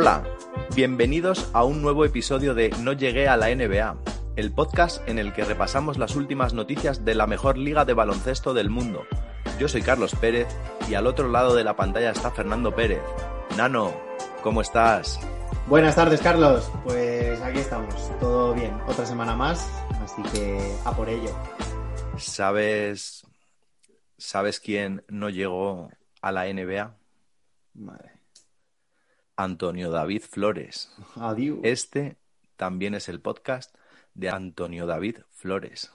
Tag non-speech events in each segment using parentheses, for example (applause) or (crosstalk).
Hola, bienvenidos a un nuevo episodio de No llegué a la NBA, el podcast en el que repasamos las últimas noticias de la mejor liga de baloncesto del mundo. Yo soy Carlos Pérez y al otro lado de la pantalla está Fernando Pérez. Nano, ¿cómo estás? Buenas tardes, Carlos. Pues aquí estamos, todo bien. Otra semana más, así que a por ello. ¿Sabes, ¿sabes quién no llegó a la NBA? Madre. Antonio David Flores. Adiós. Este también es el podcast de Antonio David Flores.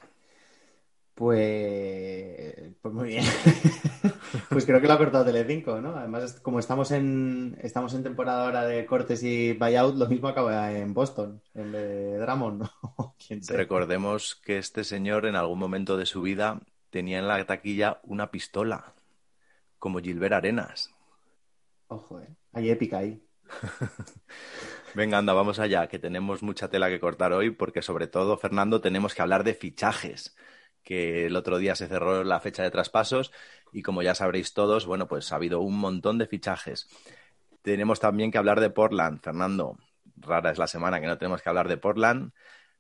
Pues, pues muy bien. (laughs) pues creo que lo ha cortado Telecinco, ¿no? Además, como estamos en estamos en temporada ahora de cortes y buyout, lo mismo acaba en Boston, en de Drummond, ¿no? (laughs) ¿Quién sabe? Recordemos que este señor en algún momento de su vida tenía en la taquilla una pistola, como Gilbert Arenas. Ojo, eh. Hay épica ahí. (laughs) Venga, anda, vamos allá, que tenemos mucha tela que cortar hoy, porque sobre todo, Fernando, tenemos que hablar de fichajes, que el otro día se cerró la fecha de traspasos y como ya sabréis todos, bueno, pues ha habido un montón de fichajes. Tenemos también que hablar de Portland, Fernando. Rara es la semana que no tenemos que hablar de Portland.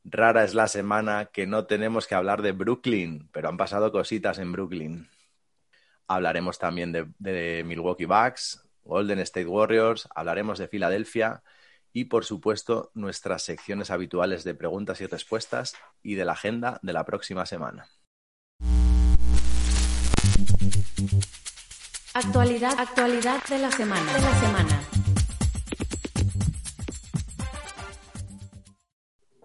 Rara es la semana que no tenemos que hablar de Brooklyn, pero han pasado cositas en Brooklyn. Hablaremos también de, de Milwaukee Bucks, Golden State Warriors, hablaremos de Filadelfia y, por supuesto, nuestras secciones habituales de preguntas y respuestas y de la agenda de la próxima semana. Actualidad, actualidad de la semana. De la semana.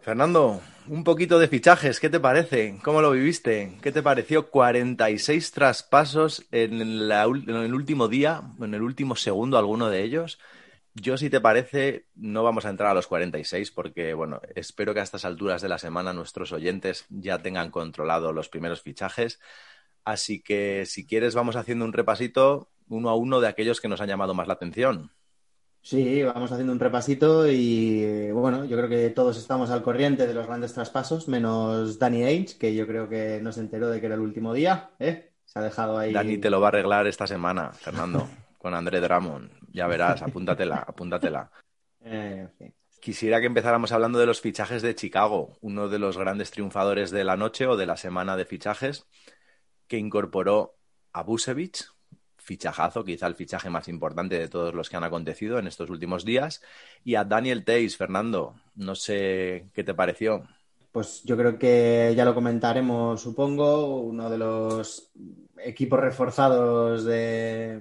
Fernando, un poquito de fichajes, ¿qué te parece? ¿Cómo lo viviste? ¿Qué te pareció? 46 traspasos en, la en el último día, en el último segundo, alguno de ellos. Yo, si te parece, no vamos a entrar a los 46 porque, bueno, espero que a estas alturas de la semana nuestros oyentes ya tengan controlado los primeros fichajes. Así que, si quieres, vamos haciendo un repasito uno a uno de aquellos que nos han llamado más la atención. Sí, vamos haciendo un repasito y bueno, yo creo que todos estamos al corriente de los grandes traspasos, menos Danny Ainge, que yo creo que no se enteró de que era el último día, ¿eh? Se ha dejado ahí. Dani te lo va a arreglar esta semana, Fernando, (laughs) con André Drummond. Ya verás, apúntatela, apúntatela. Eh. Quisiera que empezáramos hablando de los fichajes de Chicago, uno de los grandes triunfadores de la noche o de la semana de fichajes, que incorporó a Busevich, fichajazo, quizá el fichaje más importante de todos los que han acontecido en estos últimos días, y a Daniel Tays, Fernando. No sé qué te pareció. Pues yo creo que ya lo comentaremos, supongo, uno de los equipos reforzados de,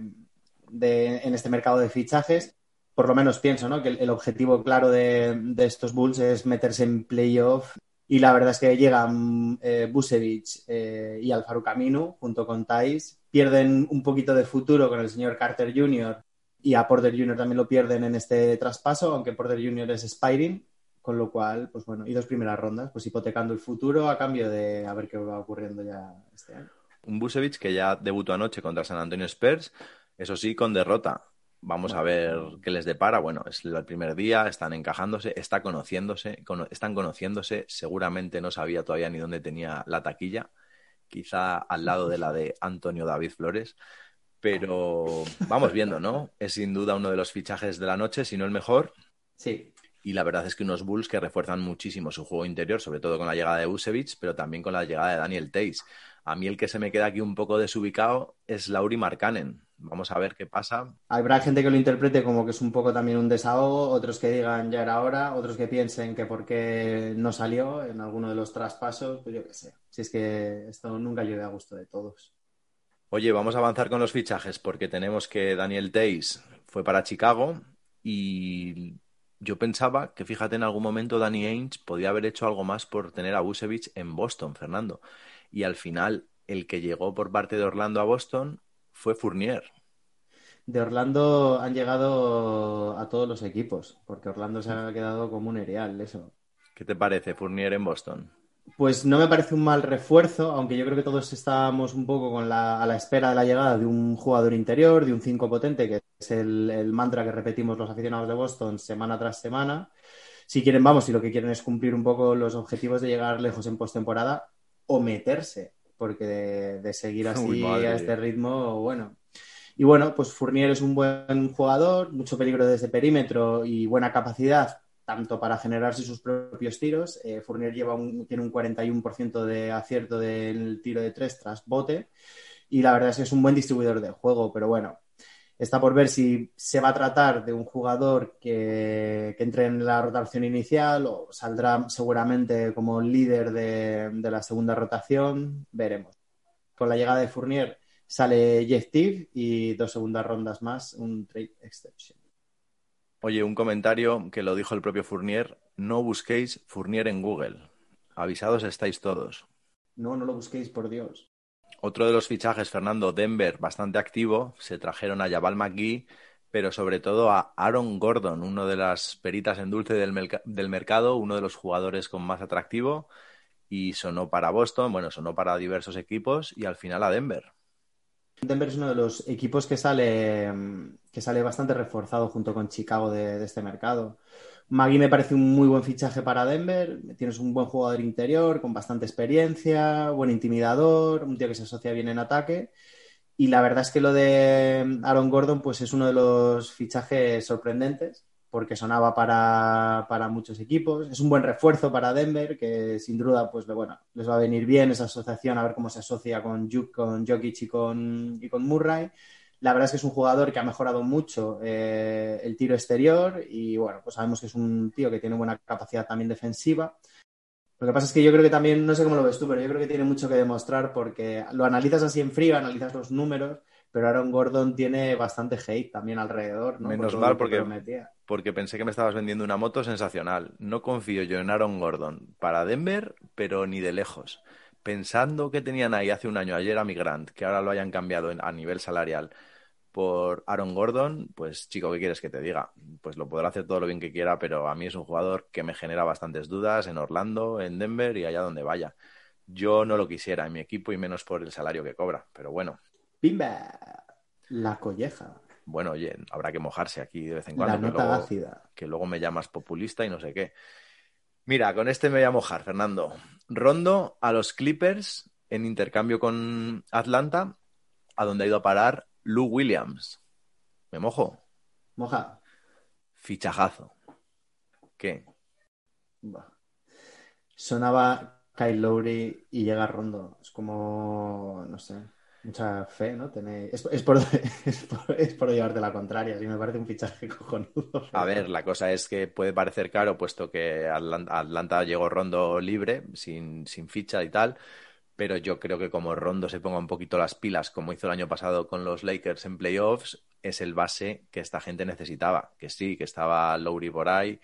en este mercado de fichajes. Por lo menos pienso, ¿no? Que el, el objetivo claro de, de estos Bulls es meterse en playoff. Y la verdad es que llegan eh, Busevich eh, y Alfaro Camino junto con Thais. Pierden un poquito de futuro con el señor Carter Jr. y a Porter Jr. también lo pierden en este traspaso, aunque Porter Jr. es Spiring. Con lo cual, pues bueno, y dos primeras rondas, pues hipotecando el futuro a cambio de a ver qué va ocurriendo ya este año. Un Busevich que ya debutó anoche contra San Antonio Spurs, eso sí, con derrota. Vamos a ver qué les depara. Bueno, es el primer día, están encajándose, está conociéndose, cono- están conociéndose. Seguramente no sabía todavía ni dónde tenía la taquilla, quizá al lado de la de Antonio David Flores. Pero vamos viendo, ¿no? Es sin duda uno de los fichajes de la noche, si no el mejor. Sí, Y la verdad es que unos Bulls que refuerzan muchísimo su juego interior, sobre todo con la llegada de Busevich, pero también con la llegada de Daniel Tays. A mí el que se me queda aquí un poco desubicado es Lauri Markkanen. Vamos a ver qué pasa. Habrá gente que lo interprete como que es un poco también un desahogo, otros que digan ya era hora, otros que piensen que por qué no salió en alguno de los traspasos, pues yo qué sé. Si es que esto nunca llueve a gusto de todos. Oye, vamos a avanzar con los fichajes porque tenemos que Daniel Tays fue para Chicago y yo pensaba que, fíjate, en algún momento Danny Ainge podía haber hecho algo más por tener a Busevich en Boston, Fernando. Y al final, el que llegó por parte de Orlando a Boston fue Fournier. De Orlando han llegado a todos los equipos, porque Orlando se ha quedado como un erial, eso. ¿Qué te parece Fournier en Boston? Pues no me parece un mal refuerzo, aunque yo creo que todos estábamos un poco con la, a la espera de la llegada de un jugador interior, de un 5 potente, que es el, el, mantra que repetimos los aficionados de Boston semana tras semana. Si quieren, vamos, si lo que quieren es cumplir un poco los objetivos de llegar lejos en postemporada o meterse, porque de, de seguir (laughs) así Uy, a este ritmo, bueno. Y bueno, pues Fournier es un buen jugador, mucho peligro desde perímetro y buena capacidad tanto para generarse sus propios tiros. Eh, Fournier lleva un, tiene un 41% de acierto del tiro de tres tras bote y la verdad es que es un buen distribuidor de juego, pero bueno, está por ver si se va a tratar de un jugador que, que entre en la rotación inicial o saldrá seguramente como líder de, de la segunda rotación, veremos. Con la llegada de Fournier sale Jeff Teague y dos segundas rondas más, un trade exception. Oye, un comentario que lo dijo el propio Fournier. No busquéis Fournier en Google. Avisados estáis todos. No, no lo busquéis, por Dios. Otro de los fichajes, Fernando, Denver, bastante activo. Se trajeron a Jabal McGee, pero sobre todo a Aaron Gordon, uno de las peritas en dulce del, merc del mercado, uno de los jugadores con más atractivo. Y sonó para Boston, bueno, sonó para diversos equipos y al final a Denver. Denver es uno de los equipos que sale, que sale bastante reforzado junto con Chicago de este mercado. Magui me parece un muy buen fichaje para Denver. Tienes un buen jugador interior con bastante experiencia, buen intimidador, un tío que se asocia bien en ataque. Y la verdad es que lo de Aaron Gordon pues es uno de los fichajes sorprendentes porque sonaba para, para, muchos equipos. Es un buen refuerzo para Denver, que sin duda, pues bueno, les va a venir bien esa asociación, a ver cómo se asocia con, con Jokic y con, y con Murray. La verdad es que es un jugador que ha mejorado mucho eh, el tiro exterior y bueno, pues sabemos que es un tío que tiene buena capacidad también defensiva. Lo que pasa es que yo creo que también, no sé cómo lo ves tú, pero yo creo que tiene mucho que demostrar porque lo analizas así en frío, analizas los números, pero Aaron Gordon tiene bastante hate también alrededor. ¿no? Menos Por mal porque, porque pensé que me estabas vendiendo una moto sensacional. No confío yo en Aaron Gordon para Denver, pero ni de lejos. Pensando que tenían ahí hace un año ayer a Migrant, que ahora lo hayan cambiado a nivel salarial por Aaron Gordon, pues chico, ¿qué quieres que te diga? Pues lo podrá hacer todo lo bien que quiera, pero a mí es un jugador que me genera bastantes dudas en Orlando, en Denver y allá donde vaya. Yo no lo quisiera en mi equipo y menos por el salario que cobra, pero bueno. ¡Pimba! La colleja. Bueno, oye, habrá que mojarse aquí de vez en cuando. La nota que luego, ácida. Que luego me llamas populista y no sé qué. Mira, con este me voy a mojar, Fernando. Rondo a los Clippers en intercambio con Atlanta, a donde ha ido a parar Lou Williams. ¿Me mojo? Moja. Fichajazo. ¿Qué? Bah. Sonaba Kyle Lowry y llega Rondo. Es como, no sé, mucha fe, ¿no? Tenéis... Es, es, por, (laughs) es, por, es, por, llevarte la contraria, sí me parece un fichaje (laughs) cojonudo. A ver, la cosa es que puede parecer caro, puesto que Atlanta, Atlanta llegó Rondo libre, sin, sin ficha y tal, pero yo creo que como Rondo se ponga un poquito las pilas, como hizo el año pasado con los Lakers en playoffs, es el base que esta gente necesitaba. Que sí, que estaba Lowry por ahí,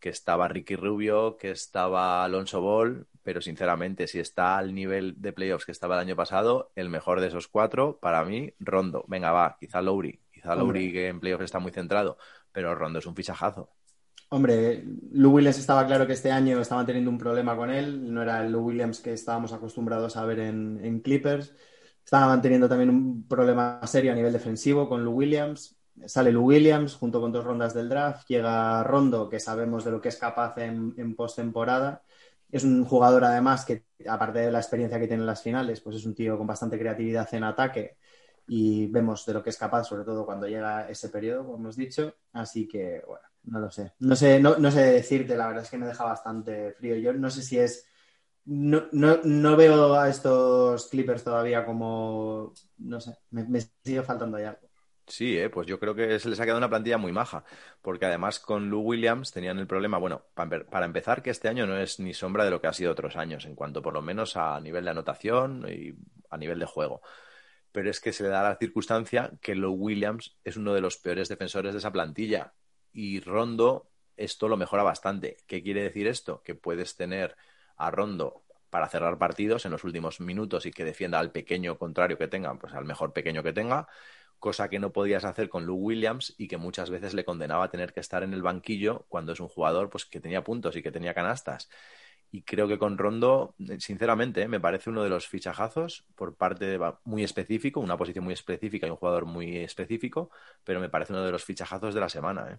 que estaba Ricky Rubio, que estaba Alonso Ball, pero sinceramente, si está al nivel de playoffs que estaba el año pasado, el mejor de esos cuatro, para mí, Rondo. Venga, va, quizá Lowry, quizá Lowry Hombre. que en playoffs está muy centrado, pero Rondo es un fichajazo. Hombre, Lou Williams estaba claro que este año estaban teniendo un problema con él, no era el Lou Williams que estábamos acostumbrados a ver en, Clippers. Estaban teniendo también un problema serio a nivel defensivo con Lou Williams. Sale Lou Williams junto con dos rondas del draft. Llega Rondo, que sabemos de lo que es capaz en, en postemporada. Es un jugador, además, que aparte de la experiencia que tiene en las finales, pues es un tío con bastante creatividad en ataque y vemos de lo que es capaz, sobre todo cuando llega ese periodo, como hemos dicho. Así que, bueno, no lo sé. No sé, no, no sé decirte, la verdad es que me deja bastante frío. Yo no sé si es. No, no, no veo a estos Clippers todavía como. No sé, me, me sigue faltando ahí algo. Sí, eh, pues yo creo que se les ha quedado una plantilla muy maja, porque además con Lou Williams tenían el problema, bueno, para empezar que este año no es ni sombra de lo que ha sido otros años, en cuanto por lo menos a nivel de anotación y a nivel de juego. Pero es que se le da la circunstancia que Lou Williams es uno de los peores defensores de esa plantilla y Rondo esto lo mejora bastante. ¿Qué quiere decir esto? Que puedes tener a Rondo para cerrar partidos en los últimos minutos y que defienda al pequeño contrario que tenga, pues al mejor pequeño que tenga, cosa que no podías hacer con Luke Williams y que muchas veces le condenaba a tener que estar en el banquillo cuando es un jugador pues que tenía puntos y que tenía canastas. Y creo que con Rondo, sinceramente, me parece uno de los fichajazos por parte de, muy específico, una posición muy específica y un jugador muy específico, pero me parece uno de los fichajazos de la semana. ¿eh?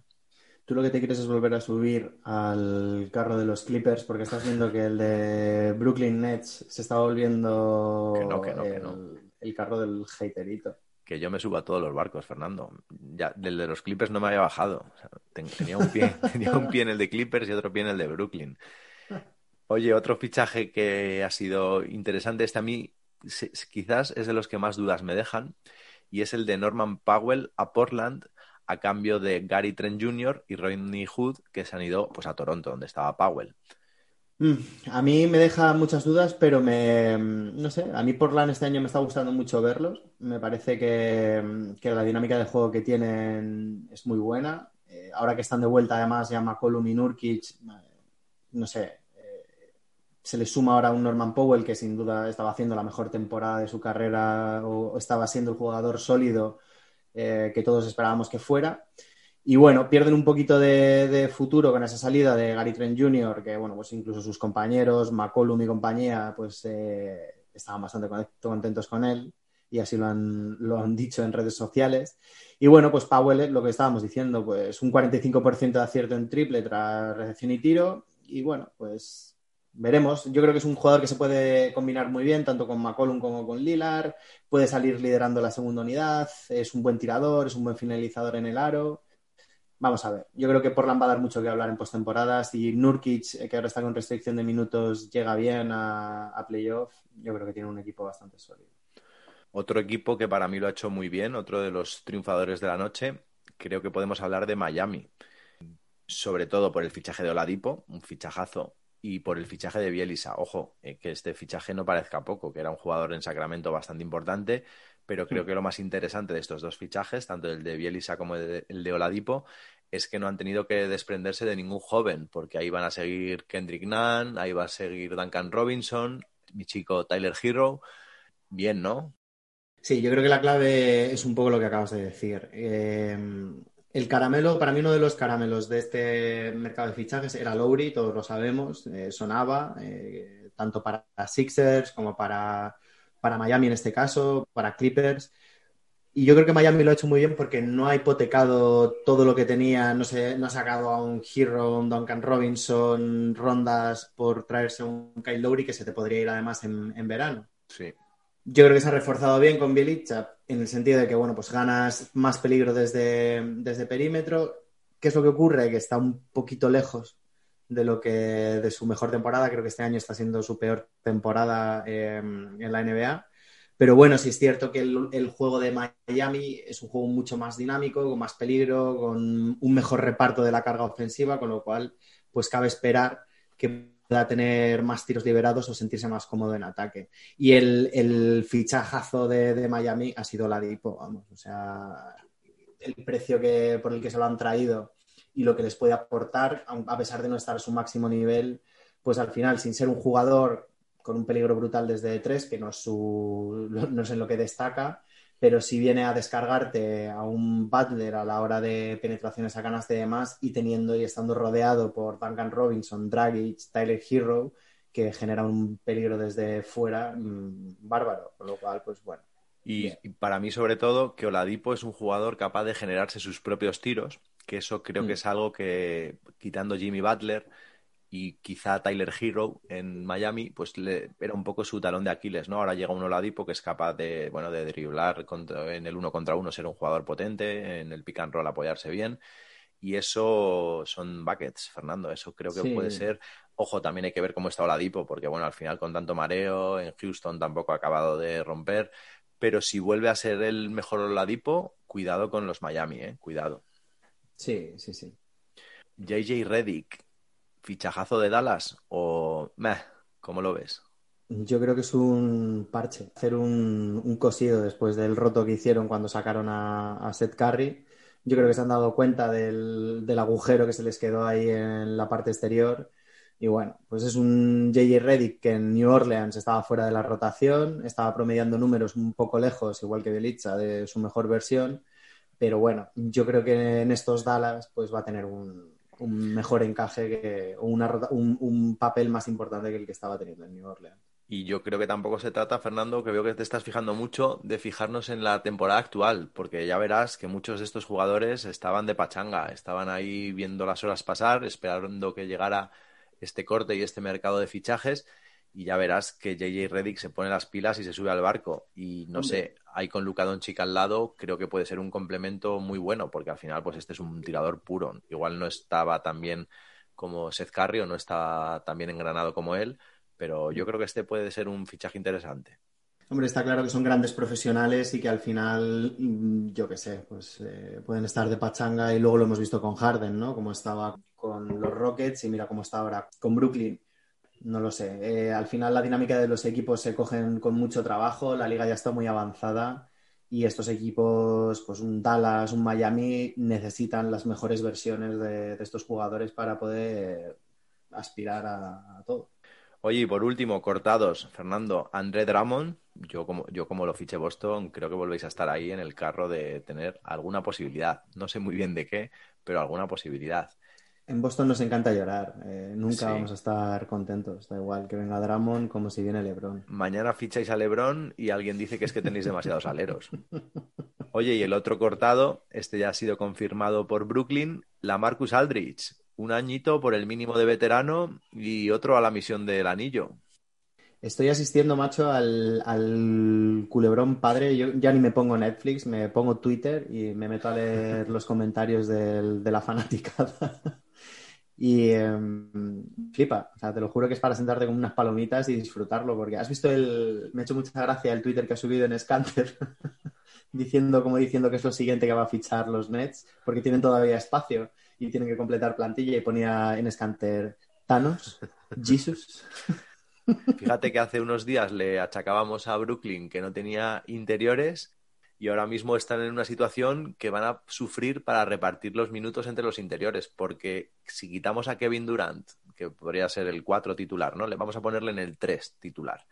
Tú lo que te quieres es volver a subir al carro de los Clippers porque estás viendo que el de Brooklyn Nets se está volviendo el, carro del haterito que yo me subo a todos los barcos, Fernando. Ya, del de los Clippers no me había bajado. tenía, un pie, (laughs) tenía un pie en el de Clippers y otro pie en el de Brooklyn. Oye, otro fichaje que ha sido interesante, este a mí quizás es de los que más dudas me dejan, y es el de Norman Powell a Portland a cambio de Gary Trent Jr. y Rodney Hood, que se han ido pues, a Toronto, donde estaba Powell. Mm, a mí me deja muchas dudas, pero me, no sé, a mí Portland este año me está gustando mucho verlos. Me parece que, la dinámica de juego que tienen es muy buena. Eh, ahora que están de vuelta, además, ya McCollum y Nurkic, no sé, se le suma ahora un Norman Powell que sin duda estaba haciendo la mejor temporada de su carrera o, estaba siendo el jugador sólido eh, que todos esperábamos que fuera. Y bueno, pierden un poquito de, futuro con esa salida de Gary Trent Jr., que bueno, pues incluso sus compañeros, McCollum y compañía, pues eh, estaban bastante contentos con él y así lo han, lo han dicho en redes sociales. Y bueno, pues Powell, lo que estábamos diciendo, pues un 45% de acierto en triple tras recepción y tiro. Y bueno, pues veremos. Yo creo que es un jugador que se puede combinar muy bien, tanto con McCollum como con Lilar. Puede salir liderando la segunda unidad. Es un buen tirador, es un buen finalizador en el aro. Vamos a ver. Yo creo que Portland va a dar mucho que hablar en postemporadas. Y Nurkic, eh, que ahora está con restricción de minutos, llega bien a, a playoff. Yo creo que tiene un equipo bastante sólido. Otro equipo que para mí lo ha hecho muy bien, otro de los triunfadores de la noche, creo que podemos hablar de Miami. Sobre todo por el fichaje de Oladipo, un fichajazo y por el fichaje de Bielisa. Ojo, eh, que este fichaje no parezca poco, que era un jugador en Sacramento bastante importante, pero creo mm. que lo más interesante de estos dos fichajes, tanto el de Bielisa como el de, Oladipo, es que no han tenido que desprenderse de ningún joven, porque ahí van a seguir Kendrick Nunn, ahí va a seguir Duncan Robinson, mi chico Tyler Hero. Bien, ¿no? Sí, yo creo que la clave es un poco lo que acabas de decir. Eh, el caramelo, para mí uno de los caramelos de este mercado de fichajes era Lowry, todos lo sabemos, eh, sonaba, eh, tanto para Sixers como para, para Miami en este caso, para Clippers. Y yo creo que Miami lo ha hecho muy bien porque no ha hipotecado todo lo que tenía, no, se, no ha sacado a un Hero, un Duncan Robinson, rondas por traerse un Kyle Lowry que se te podría ir además en, en verano. Sí. Yo creo que se ha reforzado bien con Bielicha en el sentido de que, bueno, pues ganas más peligro desde, desde perímetro. ¿Qué es lo que ocurre? Que está un poquito lejos de lo que de su mejor temporada. Creo que este año está siendo su peor temporada em, en la NBA. Pero bueno, sí es cierto que el, el, juego de Miami es un juego mucho más dinámico, con más peligro, con un mejor reparto de la carga ofensiva, con lo cual, pues cabe esperar que pueda tener más tiros liberados o sentirse más cómodo en ataque. Y el, fichajazo de, Miami ha sido la Dipo, vamos, o sea, el precio que, por el que se lo han traído y lo que les puede aportar, a pesar de no estar a su máximo nivel, pues al final, sin ser un jugador con un peligro brutal desde tres, que no es, su, (laughs) no es en lo que destaca, pero si viene a descargarte a un Butler a la hora de penetraciones a canasta y demás, y teniendo y estando rodeado por Duncan Robinson, Dragic, Tyler Hero, que genera un peligro desde fuera mm, bárbaro, con lo cual, pues bueno. Y, para mí, sobre todo, que Oladipo es un jugador capaz de generarse sus propios tiros, que eso creo que mm. es algo que, quitando Jimmy Butler, y quizá Tyler Hero en Miami, pues le, era un poco su talón de Aquiles, ¿no? Ahora llega un Oladipo que es capaz de, bueno, de driblar en el uno contra uno, ser un jugador potente, en el pick and roll apoyarse bien. Y eso son buckets, Fernando. Eso creo que puede ser. Ojo, también hay que ver cómo está Oladipo, porque bueno, al final con tanto mareo, en Houston tampoco ha acabado de romper. Pero si vuelve a ser el mejor Oladipo, cuidado con los Miami, ¿eh? Cuidado. Sí, sí, sí. JJ Reddick, fichajazo de Dallas o meh, ¿cómo lo ves? Yo creo que es un parche, hacer un, cosido después del roto que hicieron cuando sacaron a, Seth Curry. yo creo que se han dado cuenta del, del agujero que se les quedó ahí en la parte exterior. Y bueno, pues es un JJ Reddick que en New Orleans estaba fuera de la rotación, estaba promediando números un poco lejos, igual que Belicha, de su mejor versión. Pero bueno, yo creo que en estos Dallas pues va a tener un, un mejor encaje que, o una, un, un papel más importante que el que estaba teniendo en New Orleans. Y yo creo que tampoco se trata, Fernando, que veo que te estás fijando mucho, de fijarnos en la temporada actual, porque ya verás que muchos de estos jugadores estaban de pachanga, estaban ahí viendo las horas pasar, esperando que llegara este corte y este mercado de fichajes, y ya verás que JJ Reddick se pone las pilas y se sube al barco. Y no sé, ahí con Luka Doncic al lado, creo que puede ser un complemento muy bueno, porque al final, pues este es un tirador puro. Igual no estaba tan bien como Seth Curry o no está tan bien engranado como él, pero yo creo que este puede ser un fichaje interesante. Hombre, está claro que son grandes profesionales y que al final, mm, yo qué sé, pues eh, pueden estar de pachanga y luego lo hemos visto con Harden, ¿no? Como estaba con los Rockets y mira cómo está ahora con Brooklyn. No lo sé. Eh, al final la dinámica de los equipos se cogen con mucho trabajo, la liga ya está muy avanzada y estos equipos, pues un Dallas, un Miami, necesitan las mejores versiones de, estos jugadores para poder aspirar a, a todo. Oye, y por último, cortados, Fernando, André Drummond, yo como, yo como lo fiché Boston, creo que volvéis a estar ahí en el carro de tener alguna posibilidad. No sé muy bien de qué, pero alguna posibilidad. En Boston nos encanta llorar, eh, nunca sí. vamos a estar contentos, da igual que venga Drummond como si viene Lebron. Mañana ficháis a Lebron y alguien dice que es que tenéis demasiados aleros. Oye, y el otro cortado, este ya ha sido confirmado por Brooklyn, la Marcus Aldridge, un añito por el mínimo de veterano y otro a la misión del anillo. Estoy asistiendo, macho, al, al, culebrón padre. Yo ya ni me pongo Netflix, me pongo Twitter y me meto a leer los comentarios del, de la fanaticada. Y eh, flipa, o sea, te lo juro que es para sentarte con unas palomitas y disfrutarlo, porque has visto el. Me ha hecho mucha gracia el Twitter que ha subido en Scanter, (laughs) diciendo, como diciendo que es lo siguiente que va a fichar los Nets, porque tienen todavía espacio y tienen que completar plantilla y ponía en Scanter Thanos, (laughs) Jesus. Fíjate que hace unos días le achacábamos a Brooklyn que no tenía interiores y ahora mismo están en una situación que van a sufrir para repartir los minutos entre los interiores, porque si quitamos a Kevin Durant, que podría ser el 4 titular, ¿no? Le vamos a ponerle en el 3 titular.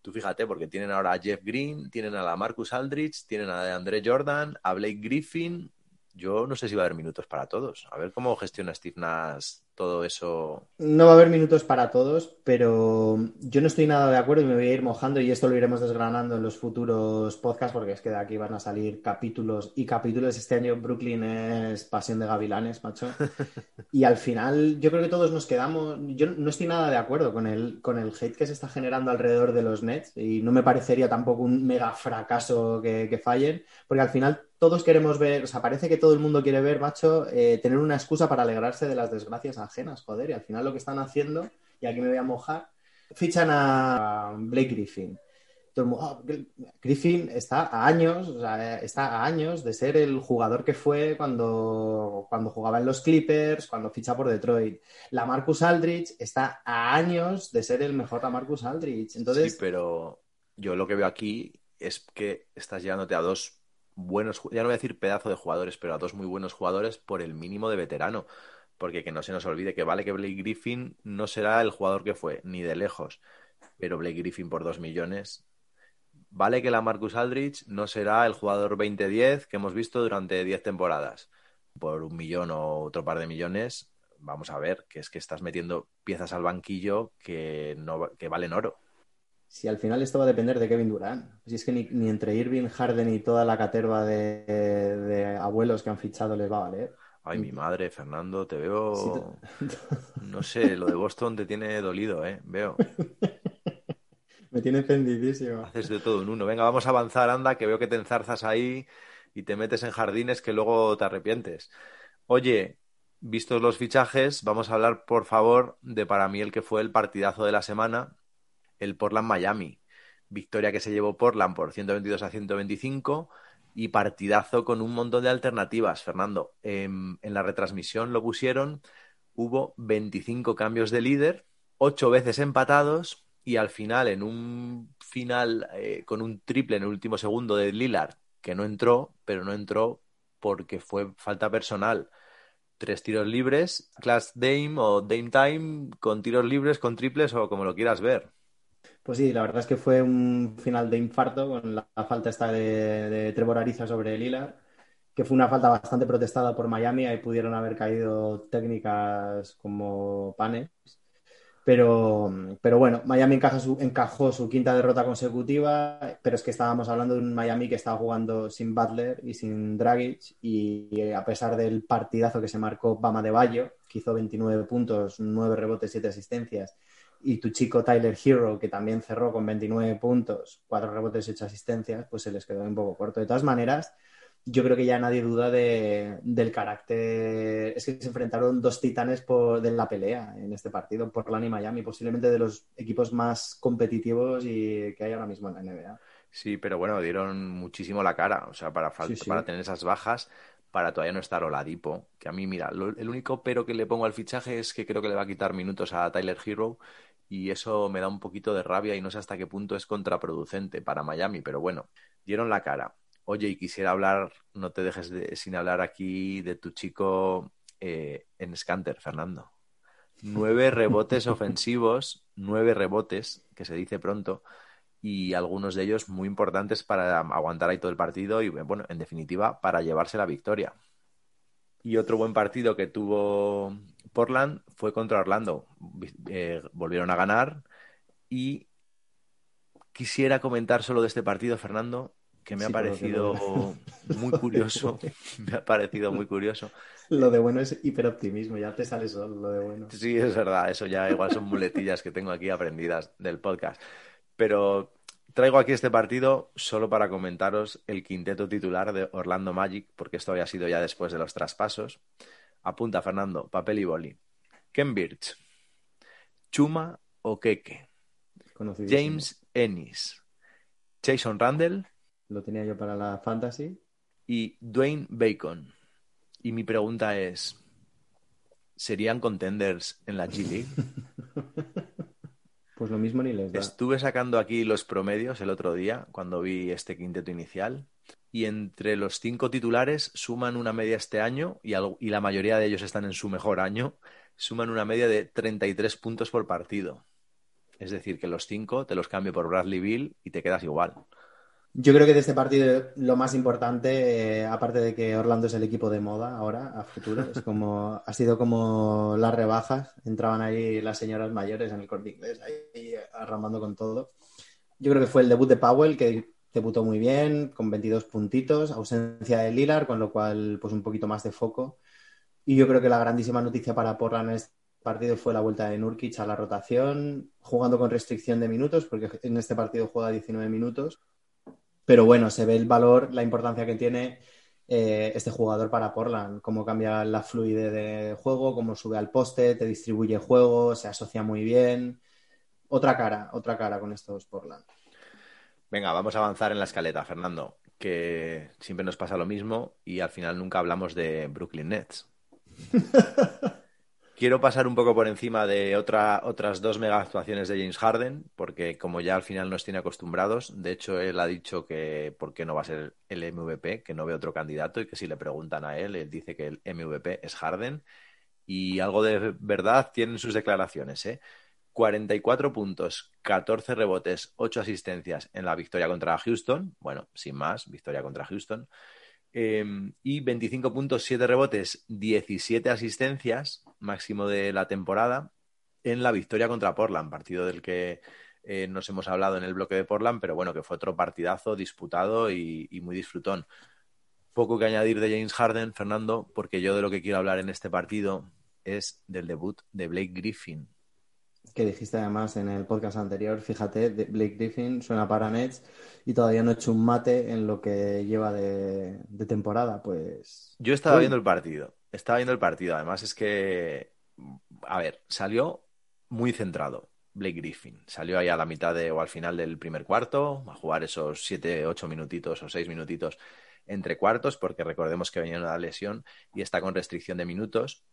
Tú fíjate, porque tienen ahora a Jeff Green, tienen a la Marcus Aldridge, tienen a Andre Jordan, a Blake Griffin, yo no sé si va a haber minutos para todos. A ver cómo gestiona Steve Nash todo eso. No va a haber minutos para todos, pero yo no estoy nada de acuerdo y me voy a ir mojando y esto lo iremos desgranando en los futuros podcasts porque es que de aquí van a salir capítulos y capítulos. Este año Brooklyn es pasión de gavilanes, macho. (laughs) y al final yo creo que todos nos quedamos, yo no estoy nada de acuerdo con el, con el hate que se está generando alrededor de los Nets y no me parecería tampoco un mega fracaso que, que fallen, porque al final todos queremos ver, o sea, parece que todo el mundo quiere ver, macho, eh, tener una excusa para alegrarse de las desgracias ajenas, joder, y al final lo que están haciendo, y aquí me voy a mojar, fichan a Blake Griffin. Oh, Griffin está a años, o sea, está a años de ser el jugador que fue cuando, cuando jugaba en los Clippers, cuando ficha por Detroit. La Marcus Aldridge está a años de ser el mejor la Marcus Aldridge. Entonces... Sí, pero yo lo que veo aquí es que estás llegándote a dos buenos, ya no voy a decir pedazo de jugadores, pero a dos muy buenos jugadores por el mínimo de veterano. Porque que no se nos olvide que vale que Blake Griffin no será el jugador que fue, ni de lejos. Pero Blake Griffin por dos millones. Vale que la Marcus Aldridge no será el jugador 20-10 que hemos visto durante 10 temporadas. Por un millón o otro par de millones, vamos a ver, que es que estás metiendo piezas al banquillo que, no, que valen oro si al final esto va a depender de Kevin Durant. Si es que ni, ni entre Irving, Harden y toda la caterva de, de, abuelos que han fichado les va a valer. Ay, mi madre, Fernando, te veo. Sí, (laughs) no sé, lo de Boston te tiene dolido, ¿eh? Veo. (laughs) Me tiene pendidísimo. Haces de todo en uno. Venga, vamos a avanzar, anda, que veo que te enzarzas ahí y te metes en jardines que luego te arrepientes. Oye, vistos los fichajes, vamos a hablar, por favor, de para mí el que fue el partidazo de la semana, el Portland Miami. Victoria que se llevó Portland por 122 a 125 y partidazo con un montón de alternativas, Fernando. En, en la retransmisión lo pusieron, hubo 25 cambios de líder, 8 veces empatados y al final, en un final eh, con un triple en el último segundo de Lillard, que no entró, pero no entró porque fue falta personal. Tres tiros libres, Class Dame o Dame Time, con tiros libres, con triples o como lo quieras ver. Pues sí, la verdad es que fue un final de infarto con la, falta esta de, de Trevor Ariza sobre Lillard, que fue una falta bastante protestada por Miami, ahí pudieron haber caído técnicas como panes. Pero, pero bueno, Miami su, encajó su quinta derrota consecutiva, pero es que estábamos hablando de un Miami que estaba jugando sin Butler y sin Dragic y a pesar del partidazo que se marcó Bama de Bayo, que hizo 29 puntos, 9 rebotes, 7 asistencias, y tu chico Tyler Hero, que también cerró con 29 puntos, 4 rebotes, 8 asistencias, pues se les quedó un poco corto. De todas maneras, yo creo que ya nadie duda del carácter. Es que se enfrentaron dos titanes por, de la pelea en este partido, Portland y Miami, posiblemente de los equipos más competitivos y que hay ahora mismo en la NBA. Sí, pero bueno, dieron muchísimo la cara, o sea, para, para tener esas bajas, para todavía no estar Oladipo, que a mí, mira, el único pero que le pongo al fichaje es que creo que le va a quitar minutos a Tyler Hero y eso me da un poquito de rabia y no sé hasta qué punto es contraproducente para Miami, pero bueno, dieron la cara. Oye, y quisiera hablar, no te dejes sin hablar aquí de tu chico eh, en Scanter, Fernando. Nueve rebotes (laughs) ofensivos, nueve rebotes, que se dice pronto, y algunos de ellos muy importantes para aguantar ahí todo el partido y, bueno, en definitiva, para llevarse la victoria. Y otro buen partido que tuvo Portland fue contra Orlando. Eh, volvieron a ganar y quisiera comentar solo de este partido, Fernando, que me ha parecido muy curioso. (laughs) me ha parecido muy curioso. Lo de bueno es hiperoptimismo, ya te sale solo lo de bueno. Sí, es verdad, eso ya igual son muletillas que tengo aquí aprendidas del podcast. Pero traigo aquí este partido solo para comentaros el quinteto titular de Orlando Magic, porque esto había sido ya después de los traspasos. Apunta, Fernando, papel y boli. Ken Birch, Chuma Okeke, James Ennis, Jason Randall, lo tenía yo para la fantasy. Y Dwayne Bacon. Y mi pregunta es, ¿serían contenders en la G League? (laughs) pues lo mismo ni les da. Estuve sacando aquí los promedios el otro día cuando vi este quinteto inicial y entre los cinco titulares suman una media este año y, la mayoría de ellos están en su mejor año, suman una media de 33 puntos por partido. Es decir, que los cinco te los cambio por Bradley Bill y te quedas igual. Yo creo que de este partido lo más importante, eh, aparte de que Orlando es el equipo de moda ahora, a futuro, es como, ha sido como las rebajas. Entraban ahí las señoras mayores en el corte inglés, ahí arramando con todo. Yo creo que fue el debut de Powell, que debutó muy bien, con 22 puntitos, ausencia de Lilar, con lo cual, pues un poquito más de foco. Y yo creo que la grandísima noticia para Portland en este partido fue la vuelta de Nurkic a la rotación, jugando con restricción de minutos, porque en este partido juega 19 minutos pero bueno, se ve el valor, la importancia que tiene eh, este jugador para Portland, cómo cambia la fluidez de juego, cómo sube al poste, te distribuye juego, se asocia muy bien. Otra cara, otra cara con estos Portland. Venga, vamos a avanzar en la escaleta, Fernando, que siempre nos pasa lo mismo y al final nunca hablamos de Brooklyn Nets. (laughs) Quiero pasar un poco por encima de otra, otras dos mega actuaciones de James Harden, porque como ya al final nos tiene acostumbrados, de hecho él ha dicho que por qué no va a ser el MVP, que no ve otro candidato y que si le preguntan a él, él dice que el MVP es Harden. Y algo de verdad tienen sus declaraciones, ¿eh? 44 puntos, 14 rebotes, 8 asistencias en la victoria contra Houston. Bueno, sin más, victoria contra Houston. Em, y 25 puntos, 7 rebotes, 17 asistencias, máximo de la temporada, en la victoria contra Portland, partido del que eh, nos hemos hablado en el bloque de Portland, pero bueno, que fue otro partidazo disputado y, y muy disfrutón. Poco que añadir de James Harden, Fernando, porque yo de lo que quiero hablar en este partido es del debut de Blake Griffin, que dijiste además en el podcast anterior, fíjate, Blake Griffin suena para Nets y todavía no ha hecho un mate en lo que lleva de, temporada, pues... Yo estaba viendo el partido, estaba viendo el partido, además es que, a ver, salió muy centrado Blake Griffin, salió ahí a la mitad de, o al final del primer cuarto, a jugar esos siete, ocho minutitos o seis minutitos entre cuartos, porque recordemos que venía una lesión y está con restricción de minutos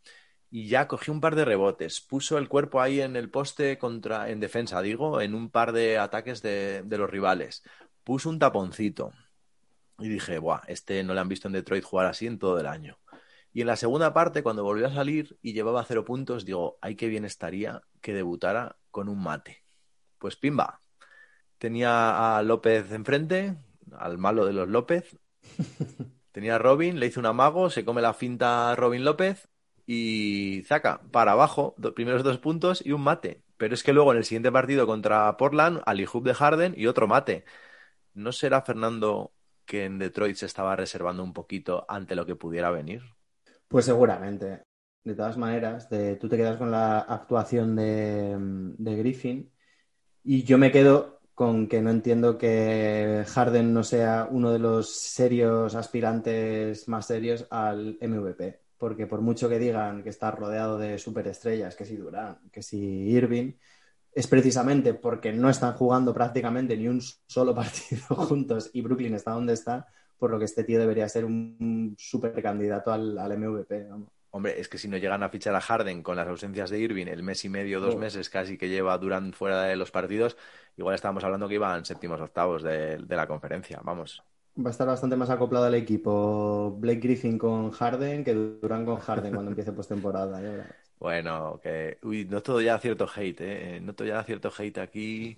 y ya cogió un par de rebotes, puso el cuerpo ahí en el poste contra, en defensa, digo, en un par de ataques de, los rivales, puso un taponcito, Y dije, Buah, este no le han visto en Detroit jugar así en todo el año. Y en la segunda parte, cuando volvió a salir y llevaba cero puntos, digo, ay, qué bien estaría que debutara con un mate. Pues pimba. Tenía a López enfrente, al malo de los López. (laughs) Tenía a Robin, le hizo un amago, se come la finta a Robin López y saca para abajo, primeros dos puntos y un mate. Pero es que luego en el siguiente partido contra Portland, Ali Hub de Harden y otro mate. ¿No será Fernando que en Detroit se estaba reservando un poquito ante lo que pudiera venir? Pues seguramente. De todas maneras, tú te quedas con la actuación de Griffin y yo me quedo con que no entiendo que Harden no sea uno de los serios aspirantes más serios al MVP. Porque por mucho que digan que está rodeado de superestrellas, que si Durán, que si Irving, es precisamente porque no están jugando prácticamente ni un solo (laughs) partido juntos y Brooklyn está donde está, por lo que este tío debería ser un super candidato al, al MVP. Hombre, es que si no llegan a fichar a Harden con las ausencias de Irving, el mes y medio, dos Oh. meses casi que lleva Durant fuera de los partidos, igual estábamos hablando que iban séptimos octavos de, de la conferencia. Vamos. Va a estar bastante más acoplado al equipo Blake Griffin con Harden que Durán con Harden cuando empiece postemporada. (laughs) Bueno, que. Uy, no todo ya cierto hate, ¿eh? No todo ya cierto hate aquí.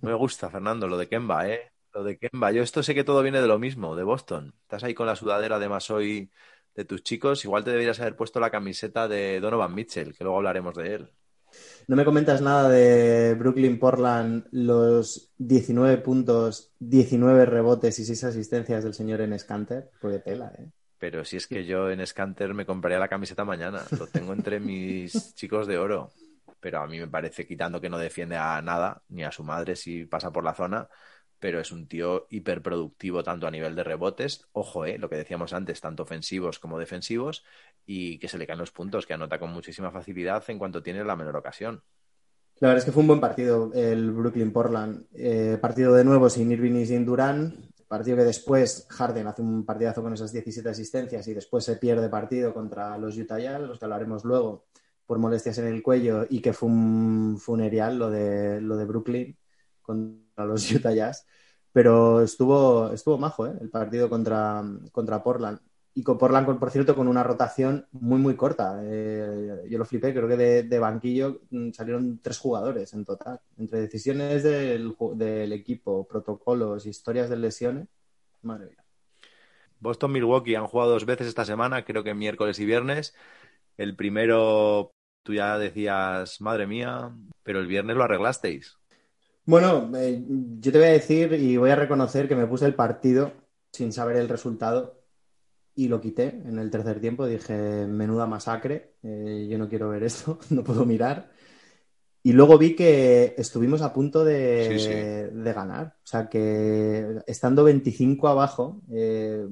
Me gusta, Fernando, lo de Kemba, ¿eh? Lo de Kemba. Yo esto sé que todo viene de lo mismo, de Boston. Estás ahí con la sudadera de hoy de tus chicos. Igual te deberías haber puesto la camiseta de Donovan Mitchell, que luego hablaremos de él. ¿No me comentas nada de Brooklyn Portland, los 19 puntos, 19 rebotes y 6 asistencias del señor Enes Kanter? Porque tela, ¿eh? Pero si es que yo en Scanter me compraría la camiseta mañana. Lo tengo entre mis (laughs) chicos de oro. Pero a mí me parece, quitando que no defiende a nada, ni a su madre si pasa por la zona, pero es un tío hiperproductivo tanto a nivel de rebotes, ojo, eh, lo que decíamos antes, tanto ofensivos como defensivos, y que se le caen los puntos, que anota con muchísima facilidad en cuanto tiene la menor ocasión. La verdad es que fue un buen partido el Brooklyn Portland. Eh, partido de nuevo sin Irving y sin Durán. Partido que después Harden hace un partidazo con esas 17 asistencias y después se pierde partido contra los Utah Jazz, los que hablaremos luego, por molestias en el cuello y que fue un funeral lo de, lo de Brooklyn contra los Utah Jazz. Pero estuvo, estuvo majo ¿eh? el partido contra, contra Portland. Y con Portland, por cierto, con una rotación muy, muy corta. Eh, yo lo flipé, creo que de, de banquillo mm, salieron tres jugadores en total. Entre decisiones del, equipo, protocolos, historias de lesiones. Madre mía. Boston Milwaukee han jugado dos veces esta semana, creo que miércoles y viernes. El primero, tú ya decías, madre mía, pero el viernes lo arreglasteis. Bueno, eh, yo te voy a decir y voy a reconocer que me puse el partido sin saber el resultado y lo quité en el tercer tiempo. Dije, menuda masacre, eh, yo no quiero ver esto, (laughs) no puedo mirar. Y luego vi que estuvimos a punto de, Sí, sí. de ganar. O sea que estando 25 abajo, eh,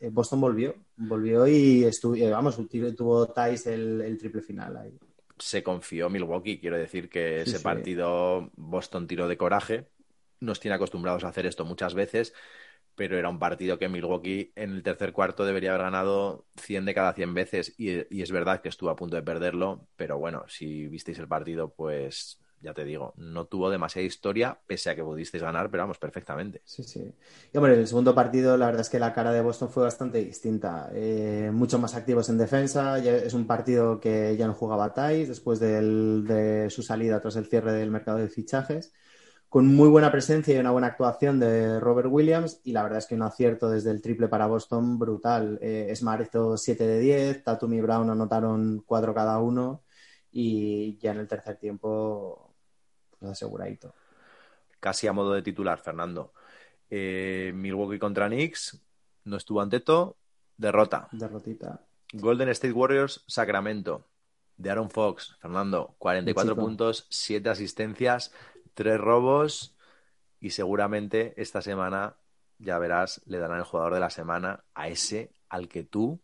eh, Boston volvió. Volvió y vamos, tuvo Tice el, el triple final ahí. se confió Milwaukee. Quiero decir que Sí, ese partido Boston tiró de coraje. Nos tiene acostumbrados a hacer esto muchas veces, pero era un partido que Milwaukee en el tercer cuarto debería haber ganado 100 de cada 100 veces y, es verdad que estuvo a punto de perderlo, pero bueno, si visteis el partido, pues ya te digo, no tuvo demasiada historia, pese a que pudisteis ganar, pero vamos, perfectamente. Sí, sí. Y hombre, el segundo partido, la verdad es que la cara de Boston fue bastante distinta. Eh, mucho más activos en defensa. Es un partido que ya no jugaba Thais después de su salida tras el cierre del mercado de fichajes. Con muy buena presencia y una buena actuación de Robert Williams. Y la verdad es que un acierto desde el triple para Boston brutal. Eh, Smart hizo 7 de 10, Tatum y Brown anotaron 4 cada uno. Y ya en el tercer tiempo, pues aseguradito. Casi a modo de titular, Fernando. Eh, Milwaukee contra Knicks, no estuvo Anteto, derrota. Derrotita. Golden State Warriors, Sacramento. De Aaron Fox, Fernando, 44 Mi chico. puntos, 7 asistencias, 3 robos y seguramente esta semana, ya verás, le darán el jugador de la semana a ese al que tú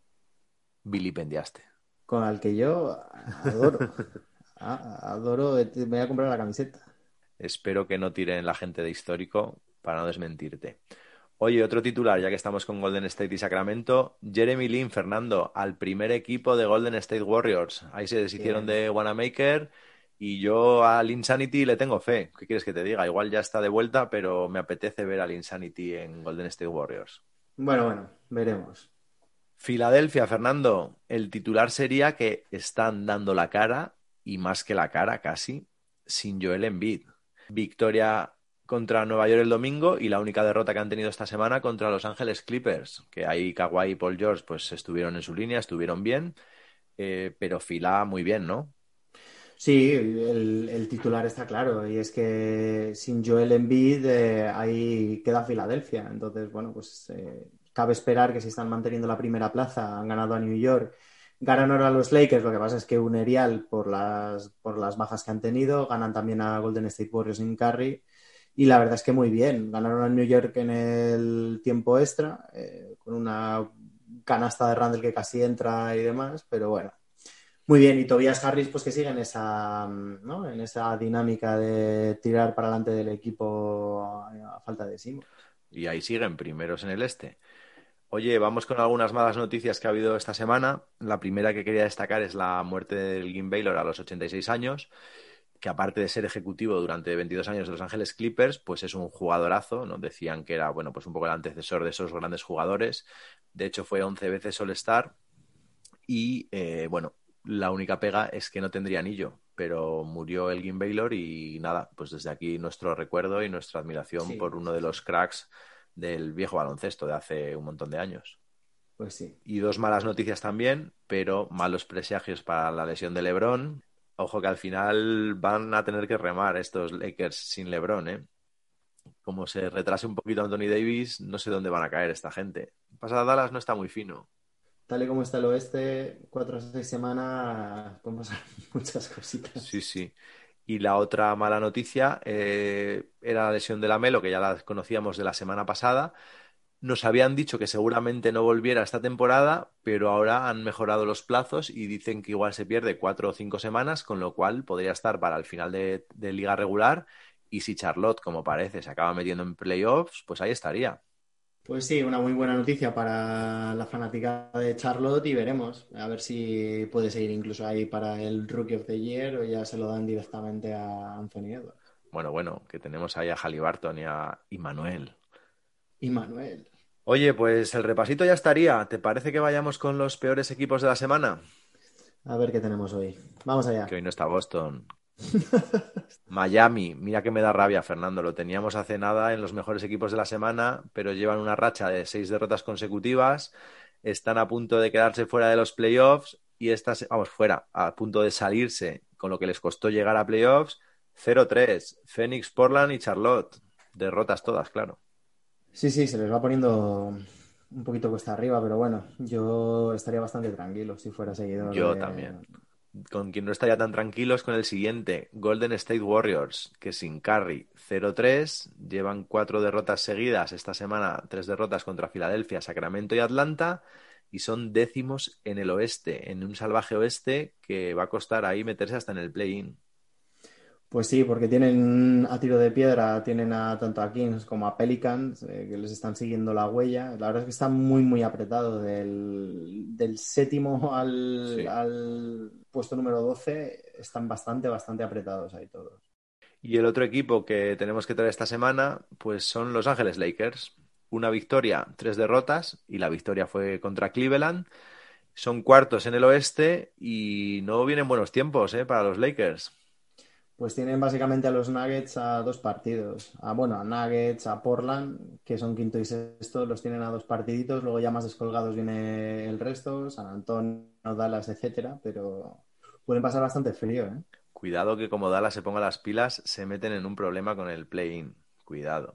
vilipendiaste. con el que yo adoro. (laughs) Ah, adoro, me voy a comprar la camiseta. Espero que no tiren la gente de histórico para no desmentirte. Oye, otro titular, ya que estamos con Golden State y Sacramento, Jeremy Lin, Fernando, al primer equipo de Golden State Warriors. Ahí se deshicieron Bien. de Wanamaker Y yo al Insanity le tengo fe. ¿Qué quieres que te diga? Igual ya está de vuelta, pero me apetece ver al Insanity en Golden State Warriors. Bueno, bueno, veremos. Filadelfia, Fernando, el titular sería que están dando la cara, y más que la cara casi, sin Joel Embiid. Victoria contra Nueva York el domingo y la única derrota que han tenido esta semana contra Los Ángeles Clippers, que ahí Kawhi y Paul George pues estuvieron en su línea, estuvieron bien, eh, pero fila muy bien, ¿no? Sí, el, el, titular está claro y es que sin Joel Embiid eh, ahí queda Filadelfia. Entonces, bueno, pues eh, cabe esperar que si están manteniendo la primera plaza, han ganado a New York, ganan ahora a los Lakers, lo que pasa es que un Erial por las, por las bajas que han tenido, ganan también a Golden State Warriors en Curry y la verdad es que muy bien, ganaron a New York en el tiempo extra eh, con una canasta de Randall que casi entra y demás, pero bueno, muy bien, y Tobias Harris, pues que sigue en esa, ¿no? en esa dinámica de tirar para adelante del equipo a, falta de Simo. Y ahí siguen, primeros en el este. Oye, vamos con algunas malas noticias que ha habido esta semana. La primera que quería destacar es la muerte del Gim Baylor a los 86 años, que aparte de ser ejecutivo durante 22 años de Los Ángeles Clippers, pues es un jugadorazo. Nos decían que era, bueno, pues un poco el antecesor de esos grandes jugadores. De hecho, fue 11 veces All-Star. Y, eh, bueno, la única pega es que no tendría anillo, pero murió Elgin Baylor y nada, pues desde aquí nuestro recuerdo y nuestra admiración Sí. por uno de los cracks del viejo baloncesto de hace un montón de años. Pues sí. Y dos malas noticias también, pero malos presagios para la lesión de LeBron. Ojo que al final van a tener que remar estos Lakers sin LeBron, ¿eh? Como se retrase un poquito Anthony Davis, no sé dónde van a caer esta gente. Pasar a Dallas no está muy fino. Tal y como está el oeste, cuatro o seis semanas pueden (laughs) muchas cositas. Sí, sí. Y la otra mala noticia eh, era la lesión de Lamelo, que ya la conocíamos de la semana pasada. Nos habían dicho que seguramente no volviera esta temporada, pero ahora han mejorado los plazos y dicen que igual se pierde cuatro o cinco semanas, con lo cual podría estar para el final de, de liga regular. Y si Charlotte, como parece, se acaba metiendo en playoffs, pues ahí estaría. Pues sí, una muy buena noticia para la fanática de Charlotte y veremos. A ver si puede seguir incluso ahí para el Rookie of the Year o ya se lo dan directamente a Anthony Edwards. Bueno, bueno, que tenemos ahí a Halliburton y a Immanuel. Y Manuel. Oye, pues el repasito ya estaría. ¿Te parece que vayamos con los peores equipos de la semana? A ver qué tenemos hoy. Vamos allá. Que hoy no está Boston. (laughs) Miami, mira que me da rabia, Fernando. Lo teníamos hace nada en los mejores equipos de la semana, pero llevan una racha de seis derrotas consecutivas. Están a punto de quedarse fuera de los playoffs y estas, vamos, fuera, a punto de salirse con lo que les costó llegar a playoffs. 0-3, Phoenix, Portland y Charlotte. Derrotas todas, claro. Sí, sí, se les va poniendo un poquito cuesta arriba, pero bueno, yo estaría bastante tranquilo si fuera seguidor. Yo de- también. Con quien no estaría tan tranquilo es con el siguiente, Golden State Warriors, que sin Curry 0-3, llevan cuatro derrotas seguidas esta semana, tres derrotas contra Filadelfia, Sacramento y Atlanta, y son décimos en el oeste, en un salvaje oeste que va a costar ahí meterse hasta en el play-in. Pues sí, porque tienen a tiro de piedra, tienen a tanto a Kings como a Pelicans, eh, que les están siguiendo la huella. La verdad es que está muy, muy apretado. Del, del séptimo al, Sí. al puesto número 12, están bastante, bastante apretados ahí todos. Y el otro equipo que tenemos que traer esta semana, pues son Los Ángeles Lakers. Una victoria, tres derrotas, y la victoria fue contra Cleveland. Son cuartos en el oeste y no vienen buenos tiempos, ¿eh? para los Lakers. Pues tienen básicamente a los Nuggets a dos partidos. A, bueno, a Nuggets, a Portland, que son quinto y sexto, los tienen a dos partiditos. Luego ya más descolgados viene el resto, San Antonio, Dallas, etcétera. Pero pueden pasar bastante frío, ¿eh? Cuidado que como Dallas se ponga las pilas, se meten en un problema con el play-in. Cuidado.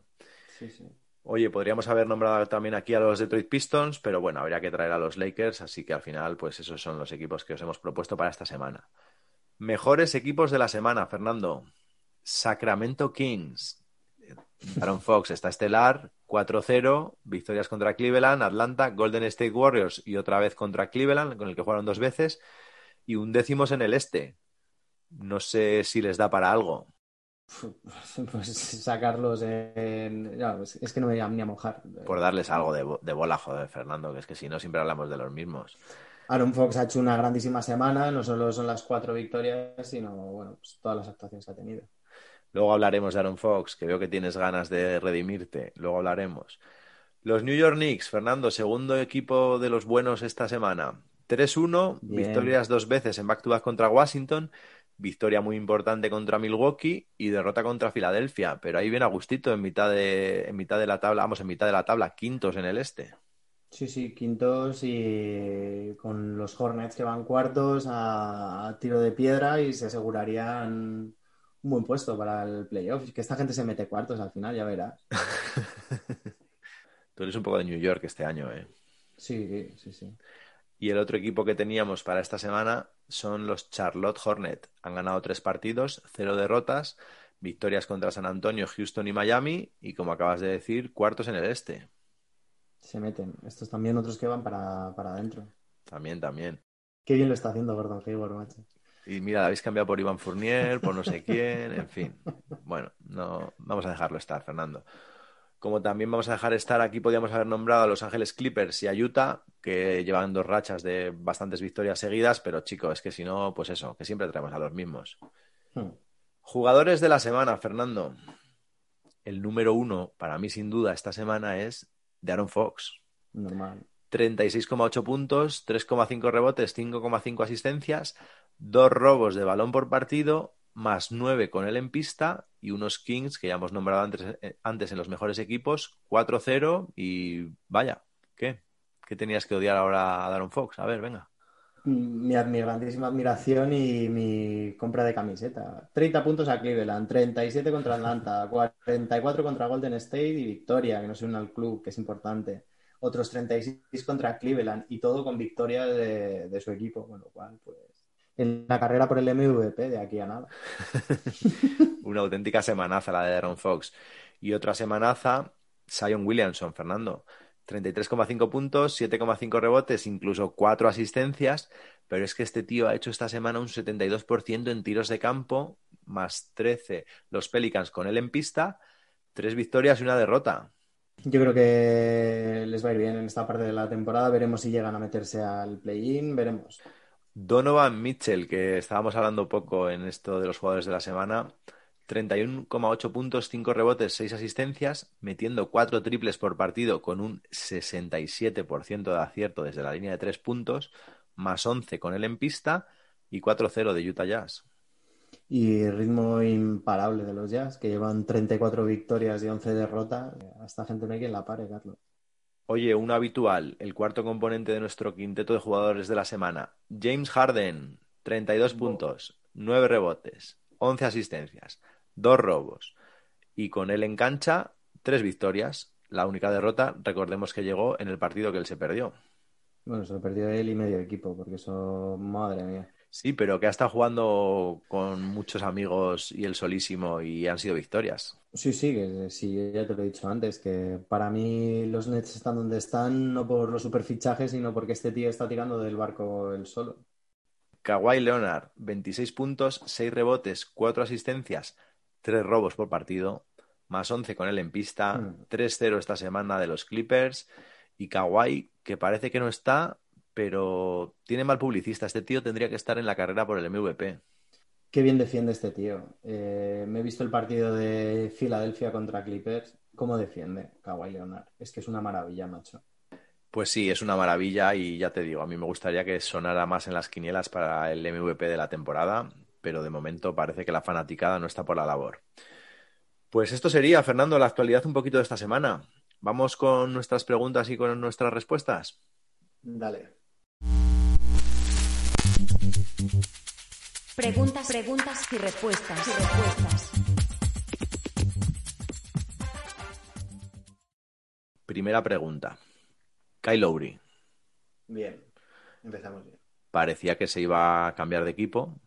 Sí, sí. Oye, podríamos haber nombrado también aquí a los Detroit Pistons, pero bueno, habría que traer a los Lakers, así que al final, pues esos son los equipos que os hemos propuesto para esta semana. Mejores equipos de la semana, Fernando. Sacramento Kings. Aaron Fox está estelar, 4-0, victorias contra Cleveland, Atlanta, Golden State Warriors y otra vez contra Cleveland, con el que jugaron dos veces, y un décimos en el este. No sé si les da para algo. (laughs) Pues sacarlos en... no, es que no me voy a ni a mojar. Por darles algo de bola, joder, Fernando, que es que si no siempre hablamos de los mismos. Aaron Fox ha hecho una grandísima semana, no solo son las cuatro victorias, sino bueno, pues todas las actuaciones que ha tenido. Luego hablaremos de Aaron Fox, que veo que tienes ganas de redimirte. Luego hablaremos. Los New York Knicks, Fernando, segundo equipo de los buenos esta semana. 3-1, Bien. victorias dos veces en back-to-back contra Washington, victoria muy importante contra Milwaukee y derrota contra Filadelfia. Pero ahí viene Agustito en mitad de, en mitad de la tabla, vamos, en mitad de la tabla, quintos en el este. Sí, sí, quintos y con los Hornets que van cuartos a, a tiro de piedra y se asegurarían un buen puesto para el playoff. Que esta gente se mete cuartos al final, ya verás. (laughs) Tú eres un poco de New York este año, ¿eh? Sí, sí, sí, sí. Y el otro equipo que teníamos para esta semana son los Charlotte Hornets. Han ganado tres partidos, cero derrotas, victorias contra San Antonio, Houston y Miami, y como acabas de decir, cuartos en el este. Se meten. Estos también otros que van para, para adentro. También, también. Qué bien lo está haciendo Gordon Hayward, macho. Y mira, habéis cambiado por Iván Fournier, por no sé quién, en fin. Bueno, no, vamos a dejarlo estar, Fernando. Como también vamos a dejar estar, aquí podíamos haber nombrado a Los Ángeles Clippers y a Utah, que llevan dos rachas de bastantes victorias seguidas, pero chicos, es que si no, pues eso, que siempre traemos a los mismos. Hmm. Jugadores de la semana, Fernando. El número uno, para mí sin duda, esta semana es de Aaron Fox. Normal. 36,8 puntos, 3,5 rebotes, 5,5 asistencias, dos robos de balón por partido, más 9 con él en pista y unos Kings que ya hemos nombrado antes, eh, antes en los mejores equipos, 4-0 y vaya, ¿qué? ¿Qué tenías que odiar ahora a Daron Fox? A ver, venga. Mi, mi grandísima admiración y mi compra de camiseta. 30 puntos a Cleveland, 37 contra Atlanta, (laughs) 44 contra Golden State y victoria, que no se une al club, que es importante. Otros 36 contra Cleveland y todo con victoria de, de su equipo, con lo cual, pues, en la carrera por el MVP de aquí a nada. (laughs) Una auténtica semanaza la de Aaron Fox. Y otra semanaza, Zion Williamson, Fernando. 33,5 puntos, 7,5 rebotes, incluso 4 asistencias, pero es que este tío ha hecho esta semana un 72% en tiros de campo, más 13 los Pelicans con él en pista, tres victorias y una derrota. Yo creo que les va a ir bien en esta parte de la temporada. Veremos si llegan a meterse al play-in, veremos. Donovan Mitchell, que estábamos hablando poco en esto de los jugadores de la semana, 31,8 puntos, 5 rebotes, 6 asistencias, metiendo 4 triples por partido con un 67% de acierto desde la línea de 3 puntos, más 11 con él en pista y 4-0 de Utah Jazz. Y ritmo imparable de los Jazz, que llevan 34 victorias y 11 derrotas. A esta gente no hay quien la pare, Carlos. Oye, un habitual, el cuarto componente de nuestro quinteto de jugadores de la semana, James Harden, 32 puntos, 9 rebotes, 11 asistencias, 2 robos y con él en cancha, 3 victorias. La única derrota, recordemos que llegó en el partido que él se perdió. Bueno, se lo perdió él y medio equipo, porque eso, madre mía. Sí, pero que ha estado jugando con muchos amigos y el solísimo y han sido victorias. Sí, sí, que sí, ya te lo he dicho antes, que para mí los Nets están donde están no por los superfichajes, sino porque este tío está tirando del barco él solo. Kawhi Leonard, 26 puntos, 6 rebotes, 4 asistencias, 3 robos por partido, más 11 con él en pista, Mm. 3-0 esta semana de los Clippers y Kawhi, que parece que no está, pero tiene mal publicista. Este tío tendría que estar en la carrera por el MVP. Qué bien defiende este tío. Eh, me he visto el partido de Filadelfia contra Clippers. ¿Cómo defiende Kawhi Leonard? Es que es una maravilla, macho. Pues sí, es una maravilla y ya te digo, a mí me gustaría que sonara más en las quinielas para el MVP de la temporada, pero de momento parece que la fanaticada no está por la labor. Pues esto sería, Fernando, la actualidad un poquito de esta semana. Vamos con nuestras preguntas y con nuestras respuestas. Dale. Preguntas, preguntas y respuestas. Y respuestas. Primera pregunta. Kyle Lowry. Bien. Empezamos bien. Parecía que se iba a cambiar de equipo.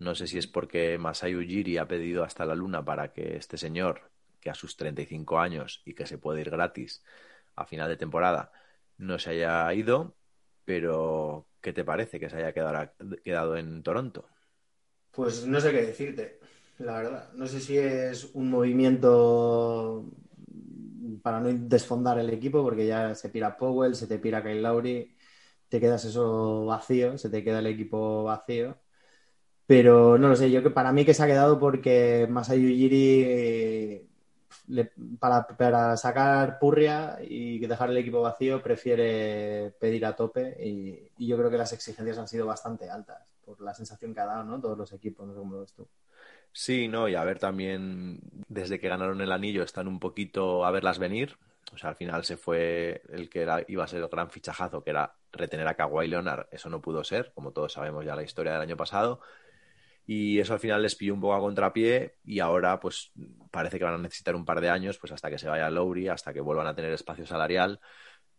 No sé si es porque Masai Ujiri ha pedido hasta la luna para que este señor, que a sus 35 años y que se puede ir gratis a final de temporada, no se haya ido. Pero, ¿qué te parece que se haya quedado, quedado en Toronto? Pues no sé qué decirte, la verdad. No sé si es un movimiento para no desfondar el equipo, porque ya se pira Powell, se te pira Kyle Lowry. te quedas eso vacío, se te queda el equipo vacío. Pero no lo sé, yo que para mí que se ha quedado porque Masai Ujiri para, sacar purria y dejar el equipo vacío prefiere pedir a tope y, yo creo que las exigencias han sido bastante altas por la sensación que ha dado, ¿no? Todos los equipos, no sé cómo lo ves tú. Sí, no, y a ver también, desde que ganaron el anillo están un poquito a verlas venir. O sea, al final se fue el que era, iba a ser el gran fichajazo, que era retener a Kawhi Leonard. Eso no pudo ser, como todos sabemos ya la historia del año pasado y eso al final les pilló un poco a contrapié y ahora pues parece que van a necesitar un par de años pues hasta que se vaya Lowry, hasta que vuelvan a tener espacio salarial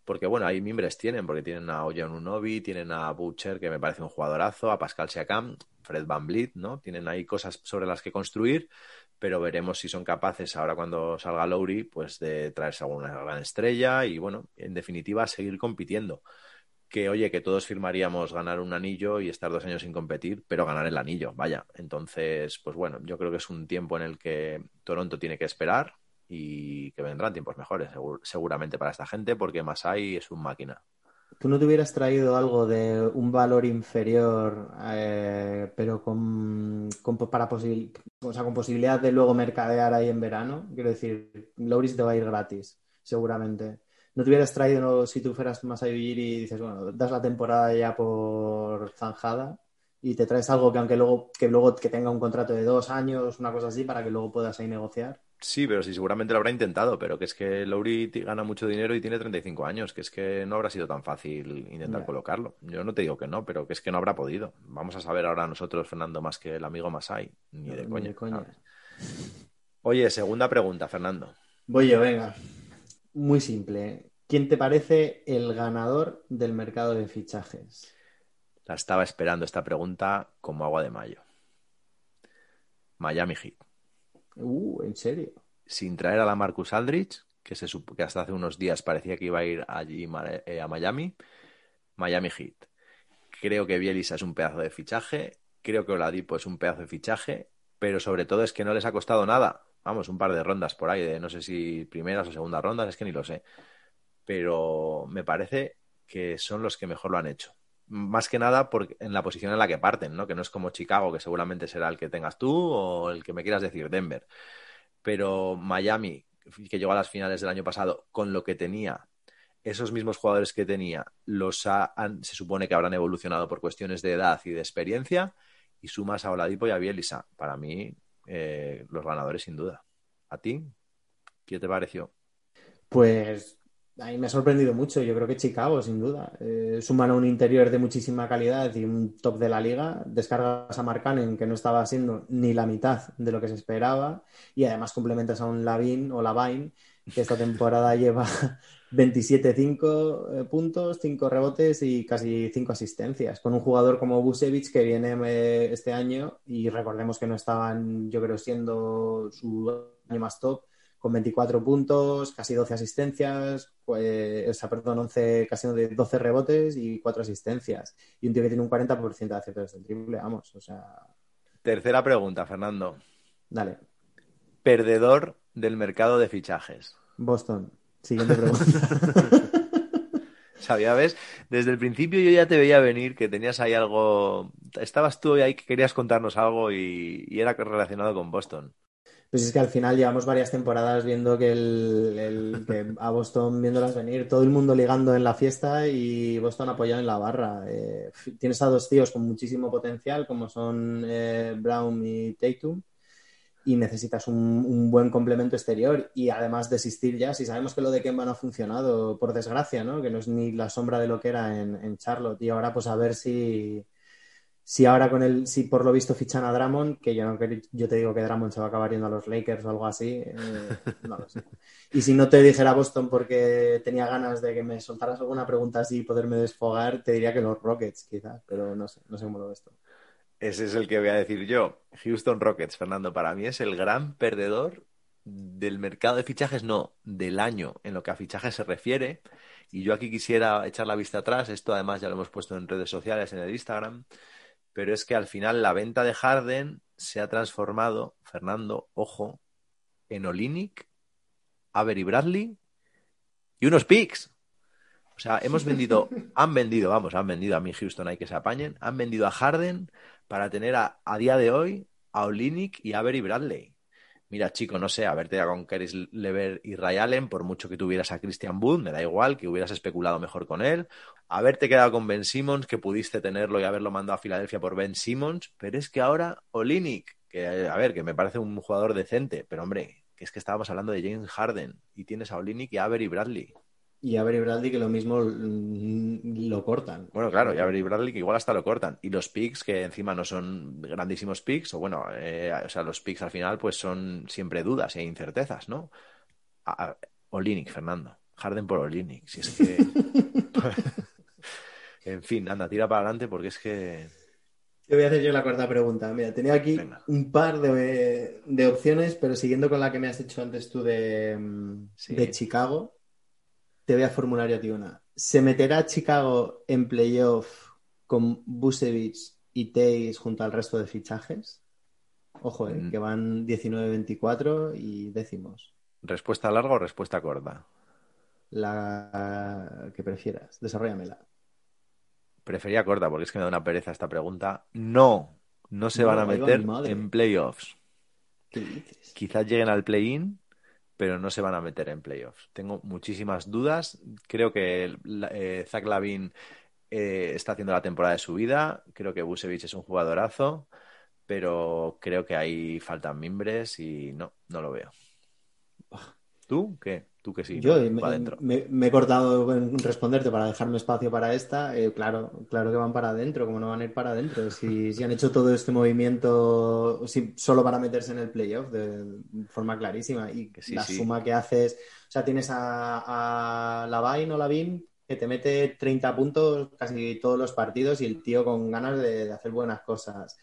porque bueno, ahí mimbres tienen, porque tienen a Ojan Unobi, tienen a Butcher, que me parece un jugadorazo, a Pascal Siakam, Fred Van Vliet, ¿no? Tienen ahí cosas sobre las que construir, pero veremos si son capaces ahora cuando salga Lowry, pues de traerse alguna gran estrella y bueno, en definitiva seguir compitiendo que, oye, que todos firmaríamos ganar un anillo y estar dos años sin competir, pero ganar el anillo, vaya. Entonces, pues bueno, yo creo que es un tiempo en el que Toronto tiene que esperar y que vendrán tiempos mejores, seguramente para esta gente, porque Masai es un máquina. ¿Tú no te hubieras traído algo de un valor inferior, eh, pero con, para o sea, con posibilidad de luego mercadear ahí en verano? Quiero decir, Loris te va a ir gratis, seguramente no te hubieras traído si tú fueras más a vivir y dices, bueno, das la temporada ya por zanjada y te traes algo que aunque luego que luego que tenga un contrato de dos años, una cosa así, para que luego puedas ahí negociar. Sí, pero sí, seguramente lo habrá intentado, pero que es que Lowry gana mucho dinero y tiene 35 años, que es que no habrá sido tan fácil intentar colocarlo. Yo no te digo que no, pero que es que no habrá podido. Vamos a saber ahora nosotros, Fernando, más que el amigo Masai. Ni de coña. coña. Oye, segunda pregunta, Fernando. Voy yo, venga muy simple. ¿Quién te parece el ganador del mercado de fichajes? La estaba esperando esta pregunta como agua de mayo. Miami Heat. Uh, ¿en serio? Sin traer a la Marcus Aldrich, que, se que hasta hace unos días parecía que iba a ir allí eh, a Miami. Miami Heat. Creo que Bielisa es un pedazo de fichaje. Creo que Oladipo es un pedazo de fichaje. Pero sobre todo es que no les ha costado nada vamos, un par de rondas por ahí, de no sé si primeras o segundas rondas, es que ni lo sé. Pero me parece que son los que mejor lo han hecho. Más que nada porque en la posición en la que parten, ¿no? Que no es como Chicago, que seguramente será el que tengas tú o el que me quieras decir, Denver. Pero Miami, que llegó a las finales del año pasado con lo que tenía, esos mismos jugadores que tenía, los se supone que habrán evolucionado por cuestiones de edad y de experiencia, y sumas a Oladipo y a Bielisa. Para mí, eh, los ganadores sin duda. ¿A ti? ¿Qué te pareció? Pues a mí me ha sorprendido mucho. Yo creo que Chicago, sin duda. Eh, suman a un interior de muchísima calidad y un top de la liga. Descargas a Marcanen, que no estaba siendo ni la mitad de lo que se esperaba. Y además complementas a un Lavin o Lavine, que esta temporada (laughs) lleva 27-5 eh, puntos, 5 rebotes y casi 5 asistencias, con un jugador como Busevich que viene eh, este año y recordemos que no estaban, yo creo, siendo su año más top, con 24 puntos, casi 12 asistencias, pues, o sea, perdón, 11, casi de 12 rebotes y 4 asistencias. Y un tío que tiene un 40% de aciertos del triple, vamos, o sea... Tercera pregunta, Fernando. Dale. Perdedor del mercado de fichajes. Boston. Siguiente pregunta. (laughs) Sabía, ¿ves? Desde el principio yo ya te veía venir que tenías ahí algo. Estabas tú ahí que querías contarnos algo y, era relacionado con Boston. Pues es que al final llevamos varias temporadas viendo que, el, que a Boston viéndolas venir, todo el mundo ligando en la fiesta y Boston apoyado en la barra. Eh, tienes a dos tíos con muchísimo potencial, como son eh, Brown y Tatum, y necesitas un, buen complemento exterior y además desistir ya, si sabemos que lo de Kemba no ha funcionado, por desgracia, ¿no? que no es ni la sombra de lo que era en, Charlotte y ahora pues a ver si, si ahora con el, si por lo visto fichan a Drummond, que yo no yo te digo que Drummond se va a acabar yendo a los Lakers o algo así, eh, no lo sé. Y si no te dijera Boston porque tenía ganas de que me soltaras alguna pregunta así y poderme desfogar, te diría que los Rockets quizás, pero no sé, no sé cómo lo ves. Ese es el que voy a decir yo. Houston Rockets, Fernando, para mí es el gran perdedor del mercado de fichajes, no, del año en lo que a fichajes se refiere. Y yo aquí quisiera echar la vista atrás, esto además ya lo hemos puesto en redes sociales, en el Instagram, pero es que al final la venta de Harden se ha transformado, Fernando, ojo, en Olinick, Avery Bradley y unos picks. O sea, hemos vendido, (laughs) han vendido, vamos, han vendido a mí Houston, hay que se apañen, han vendido a Harden para tener a, a día de hoy a Olinick y a Avery Bradley. Mira, chico, no sé, haberte ya con Keris Lever y Ray Allen, por mucho que tuvieras a Christian Wood, me da igual, que hubieras especulado mejor con él. Haberte quedado con Ben Simmons, que pudiste tenerlo y haberlo mandado a Filadelfia por Ben Simmons, pero es que ahora Olinick, que a ver, que me parece un jugador decente, pero hombre, que es que estábamos hablando de James Harden y tienes a Olinick y a Avery Bradley. Y a Avery Bradley que lo mismo mm, lo cortan. Bueno, claro, y Avery Bradley que igual hasta lo cortan. Y los picks que encima no son grandísimos picks, o bueno, eh, o sea, los picks al final pues son siempre dudas e incertezas, ¿no? A, a, Fernando. Harden por Olinick. Si es que... (laughs) en fin, anda, tira para adelante porque es que... Te voy a hacer yo la cuarta pregunta. Mira, tenía aquí Venga. un par de, de opciones, pero siguiendo con la que me has hecho antes tú de, Sí. de Chicago, te voy a formular yo a ti una. ¿Se meterá Chicago en playoff con Busevich y Tays junto al resto de fichajes? Ojo, eh, Mm. que van 19-24 y décimos. ¿Respuesta larga o respuesta corta? La que prefieras. Desarrollamela. Prefería corta porque es que me da una pereza esta pregunta. No, no se No, van a meter en playoffs. ¿Qué dices? Quizás lleguen al play-in, pero no se van a meter en playoffs. Tengo muchísimas dudas. Creo que eh, Zach Lavin eh, está haciendo la temporada de su vida. Creo que Busevich es un jugadorazo, pero creo que ahí faltan mimbres y no, no lo veo. ¿Tú qué? ¿Tú que sí? Yo ¿no? eh, me, he cortado en responderte para dejarme espacio para esta. Eh, claro, claro que van para adentro, como no van a ir para adentro. Si, si han hecho todo este movimiento si, solo para meterse en el playoff de forma clarísima. Y Que sí, la sí. suma que haces, o sea, tienes a, a Lavine o Lavin que te mete 30 puntos casi todos los partidos y el tío con ganas de, de hacer buenas cosas.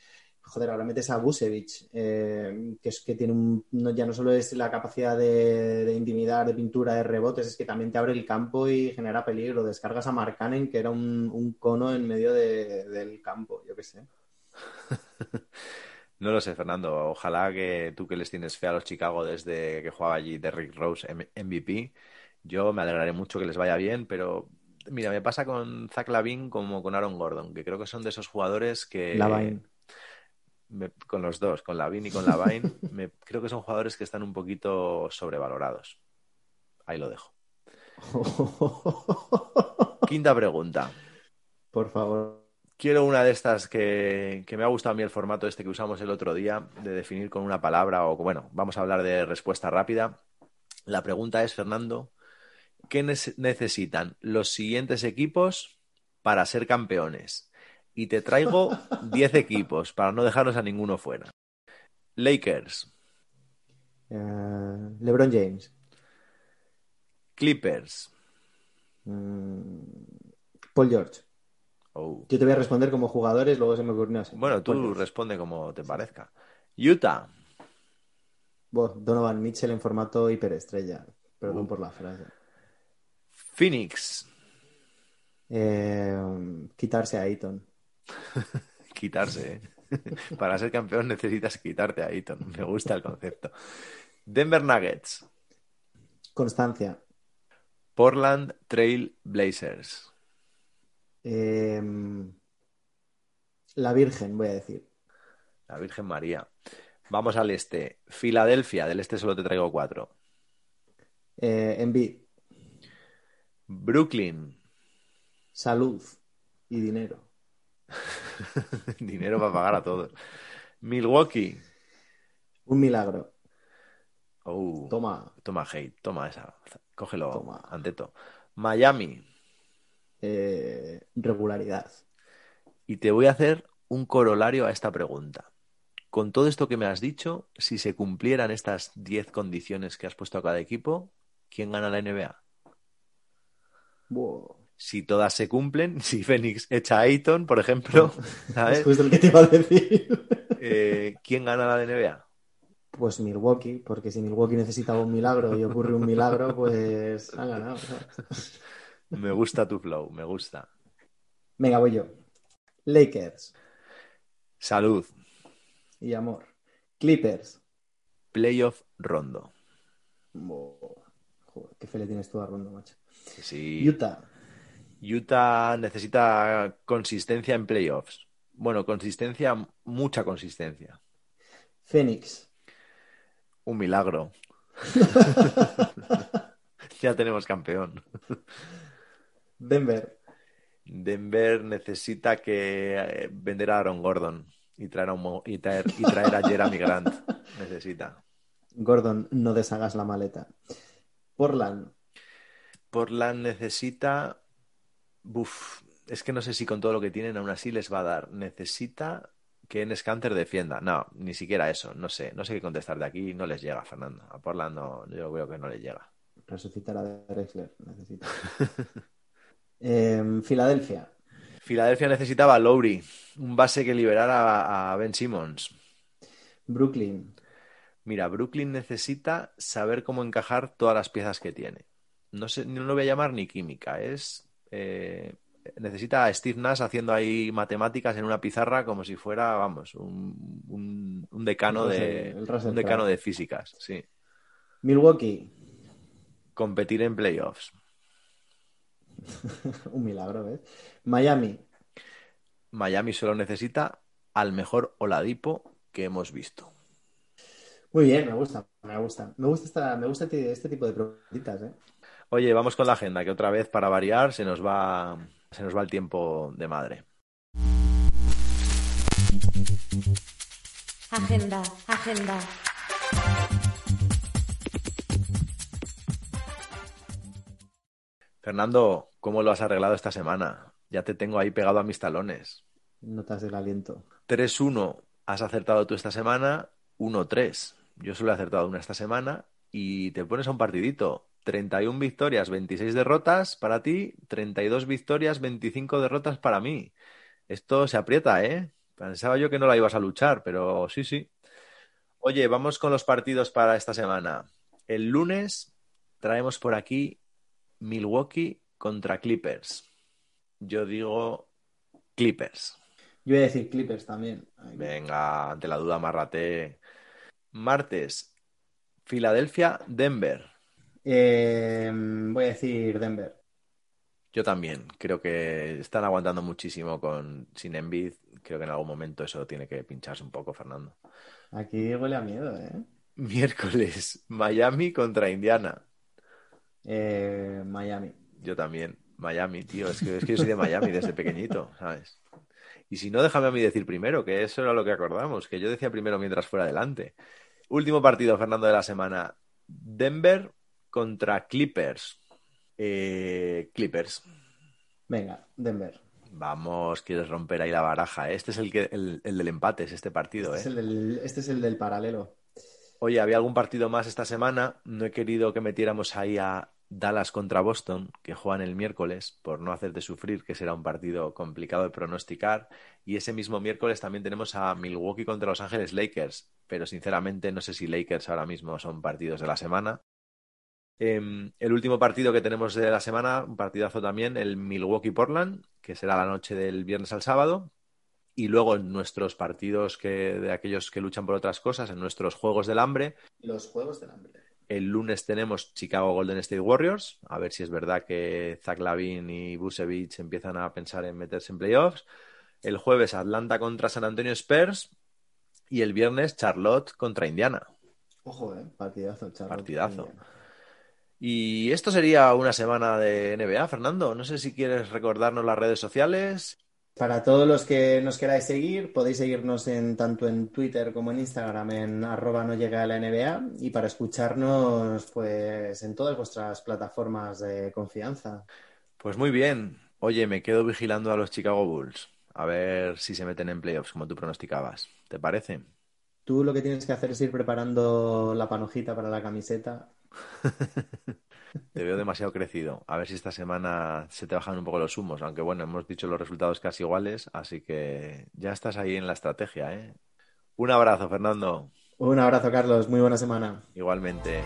Joder, ahora metes a Busevich, eh, que es que tiene un, no, ya no solo es la capacidad de, de intimidar, de pintura, de rebotes, es que también te abre el campo y genera peligro. Descargas a Markkanen, que era un, un cono en medio de- del campo, yo qué sé. (laughs) No lo sé, Fernando. Ojalá que tú que les tienes fe a los Chicago desde que jugaba allí Derrick Rose MVP, yo me alegraré mucho que les vaya bien, pero mira, me pasa con Zach Lavin como con Aaron Gordon, que creo que son de esos jugadores que Lavine. Me- con los dos, con Lavin y con Lavine, (laughs) me, creo que son jugadores que están un poquito sobrevalorados. Ahí lo dejo. (laughs) Quinta pregunta. Por favor. Quiero una de estas que, que me ha gustado a mí el formato este que usamos el otro día, de definir con una palabra o, bueno, vamos a hablar de respuesta rápida. La pregunta es, Fernando, ¿qué necesitan los siguientes equipos para ser campeones? Y te traigo 10 equipos para no dejarnos a ninguno fuera. Lakers, Eh, LeBron James. Clippers, Mm, Paul George. oh. Yo te voy a responder como jugadores, luego se me ocurrió así. bueno, tú Paul George. responde como te parezca. Utah, Donovan Mitchell en formato hiperestrella. Perdón Uh. por la frase. Phoenix, Eh, quitarse a Ayton. (laughs) Quitarse, ¿eh? (laughs) Para ser campeón necesitas quitarte a Eaton. Me gusta el concepto. Denver Nuggets, Constancia. Portland Trail Blazers, Eh, la Virgen, voy a decir. la Virgen María. Vamos al este. Filadelfia, del este solo te traigo cuatro. Eh, Embiid. Brooklyn, Salud y dinero. (laughs) dinero para pagar a todos. Milwaukee, Un milagro. oh, Toma. toma hate, toma esa. Cógelo, Toma. Anteto. Miami, Eh, regularidad. Y te voy a hacer un corolario a esta pregunta. Con todo esto que me has dicho, si se cumplieran estas 10 condiciones que has puesto a cada equipo, ¿quién gana la NBA? Buah. Si todas se cumplen, (laughs) si Phoenix echa a Ayton, por ejemplo, Es (laughs) ¿sabes? justo el que te iba a decir. (laughs) Eh, ¿quién gana la NBA? Pues Milwaukee, porque si Milwaukee necesitaba un milagro y ocurre un milagro, pues han ganado. Me gusta tu flow, me gusta. Venga, voy yo. Lakers Salud, y amor. Clippers. playoff rondo. Joder, qué fe le tienes tú a Rondo, macho. Sí, Utah. Utah necesita consistencia en playoffs. Bueno, consistencia, mucha consistencia. Phoenix. Un milagro. (laughs) ya tenemos campeón. Denver. Denver necesita que eh, vender a Aaron Gordon y traer a, un, y traer, y traer a Jeremy Grant. (laughs) Necesita. Gordon, no deshagas la maleta. Portland. Portland necesita. Buf, es que no sé si con todo lo que tienen aún así les va a dar. Necesita que en Scanter defienda. No, ni siquiera eso. No sé. No sé qué contestar de aquí. No les llega, Fernando. A Portland no, yo veo que no les llega. Resucitar a Drexler. Necesita. (laughs) eh, Filadelfia. Filadelfia necesitaba a Lowry, un base que liberara a Ben Simmons. Brooklyn. Mira, Brooklyn necesita saber cómo encajar todas las piezas que tiene. No sé, no lo voy a llamar ni química, es eh, necesita a Steve Nash haciendo ahí matemáticas en una pizarra como si fuera, vamos, un, un, un decano El de el un decano de físicas, sí. Milwaukee. Competir en playoffs. (laughs) Un milagro, ¿ves? Miami. Miami solo necesita al mejor Oladipo que hemos visto. Muy bien, me gusta, me gusta. Me gusta esta, me gusta este, este tipo de preguntitas, ¿eh? Oye, vamos con la agenda, que otra vez para variar se nos va se nos va el tiempo de madre. Agenda, agenda. Fernando, ¿cómo lo has arreglado esta semana? Ya te tengo ahí pegado a mis talones. Notas del aliento. 3-1 has acertado tú esta semana, 1-3. Yo solo he acertado una esta semana y te pones a un partidito. 31 victorias, 26 derrotas para ti, 32 victorias, 25 derrotas para mí. Esto se aprieta, ¿eh? Pensaba yo que no la ibas a luchar, pero sí, sí. Oye, vamos con los partidos para esta semana. El lunes traemos por aquí Milwaukee contra Clippers. Yo digo Clippers. Yo voy a decir Clippers también. Venga, ante la duda, amárrate. Martes, Filadelfia, Denver. Eh, voy a decir Denver. Yo también. Creo que están aguantando muchísimo con sin Embiid. Creo que en algún momento eso tiene que pincharse un poco, Fernando. Aquí huele a miedo, ¿eh? (laughs) Miércoles, Miami contra Indiana. Eh, Miami. Yo también. Miami, tío. Es que, es que yo soy de Miami desde pequeñito, ¿sabes? Y si no, déjame a mí decir primero, que eso era lo que acordamos, que yo decía primero mientras fuera adelante. Último partido, Fernando, de la semana. Denver contra Clippers. Eh, Clippers. Venga, Denver. Vamos, quieres romper ahí la baraja. ¿eh? Este es el, que, el, el del empate, es este partido, Este ¿eh? es el del, este es el del paralelo. Oye, había algún partido más esta semana. No he querido que metiéramos ahí a Dallas contra Boston, que juegan el miércoles, por no hacerte sufrir, que será un partido complicado de pronosticar. Y ese mismo miércoles también tenemos a Milwaukee contra Los Ángeles Lakers. Pero sinceramente no sé si Lakers ahora mismo son partidos de la semana. Em, el último partido que tenemos de la semana, un partidazo también, el Milwaukee-Portland, que será la noche del viernes al sábado. Y luego en nuestros partidos que, de aquellos que luchan por otras cosas, en nuestros Juegos del Hambre, Los Juegos del Hambre. el lunes tenemos Chicago Golden State Warriors, a ver si es verdad que Zach Lavin y Busevich empiezan a pensar en meterse en playoffs. El jueves Atlanta contra San Antonio Spurs y el viernes Charlotte contra Indiana. Ojo, ¿eh? Partidazo, chaval. Partidazo. Y esto sería una semana de NBA, Fernando. No sé si quieres recordarnos las redes sociales. Para todos los que nos queráis seguir, podéis seguirnos en tanto en Twitter como en Instagram en arroba no llega a la NBA y para escucharnos pues en todas vuestras plataformas de confianza. Pues muy bien. Oye, me quedo vigilando a los Chicago Bulls. A ver si se meten en playoffs, como tú pronosticabas. ¿Te parece? Tú lo que tienes que hacer es ir preparando la panojita para la camiseta. (laughs) Te veo demasiado crecido. A ver si esta semana se te bajan un poco los humos. Aunque bueno, hemos dicho los resultados casi iguales, así que ya estás ahí en la estrategia, ¿eh? Un abrazo, Fernando. Un abrazo, Carlos. Muy buena semana. Igualmente.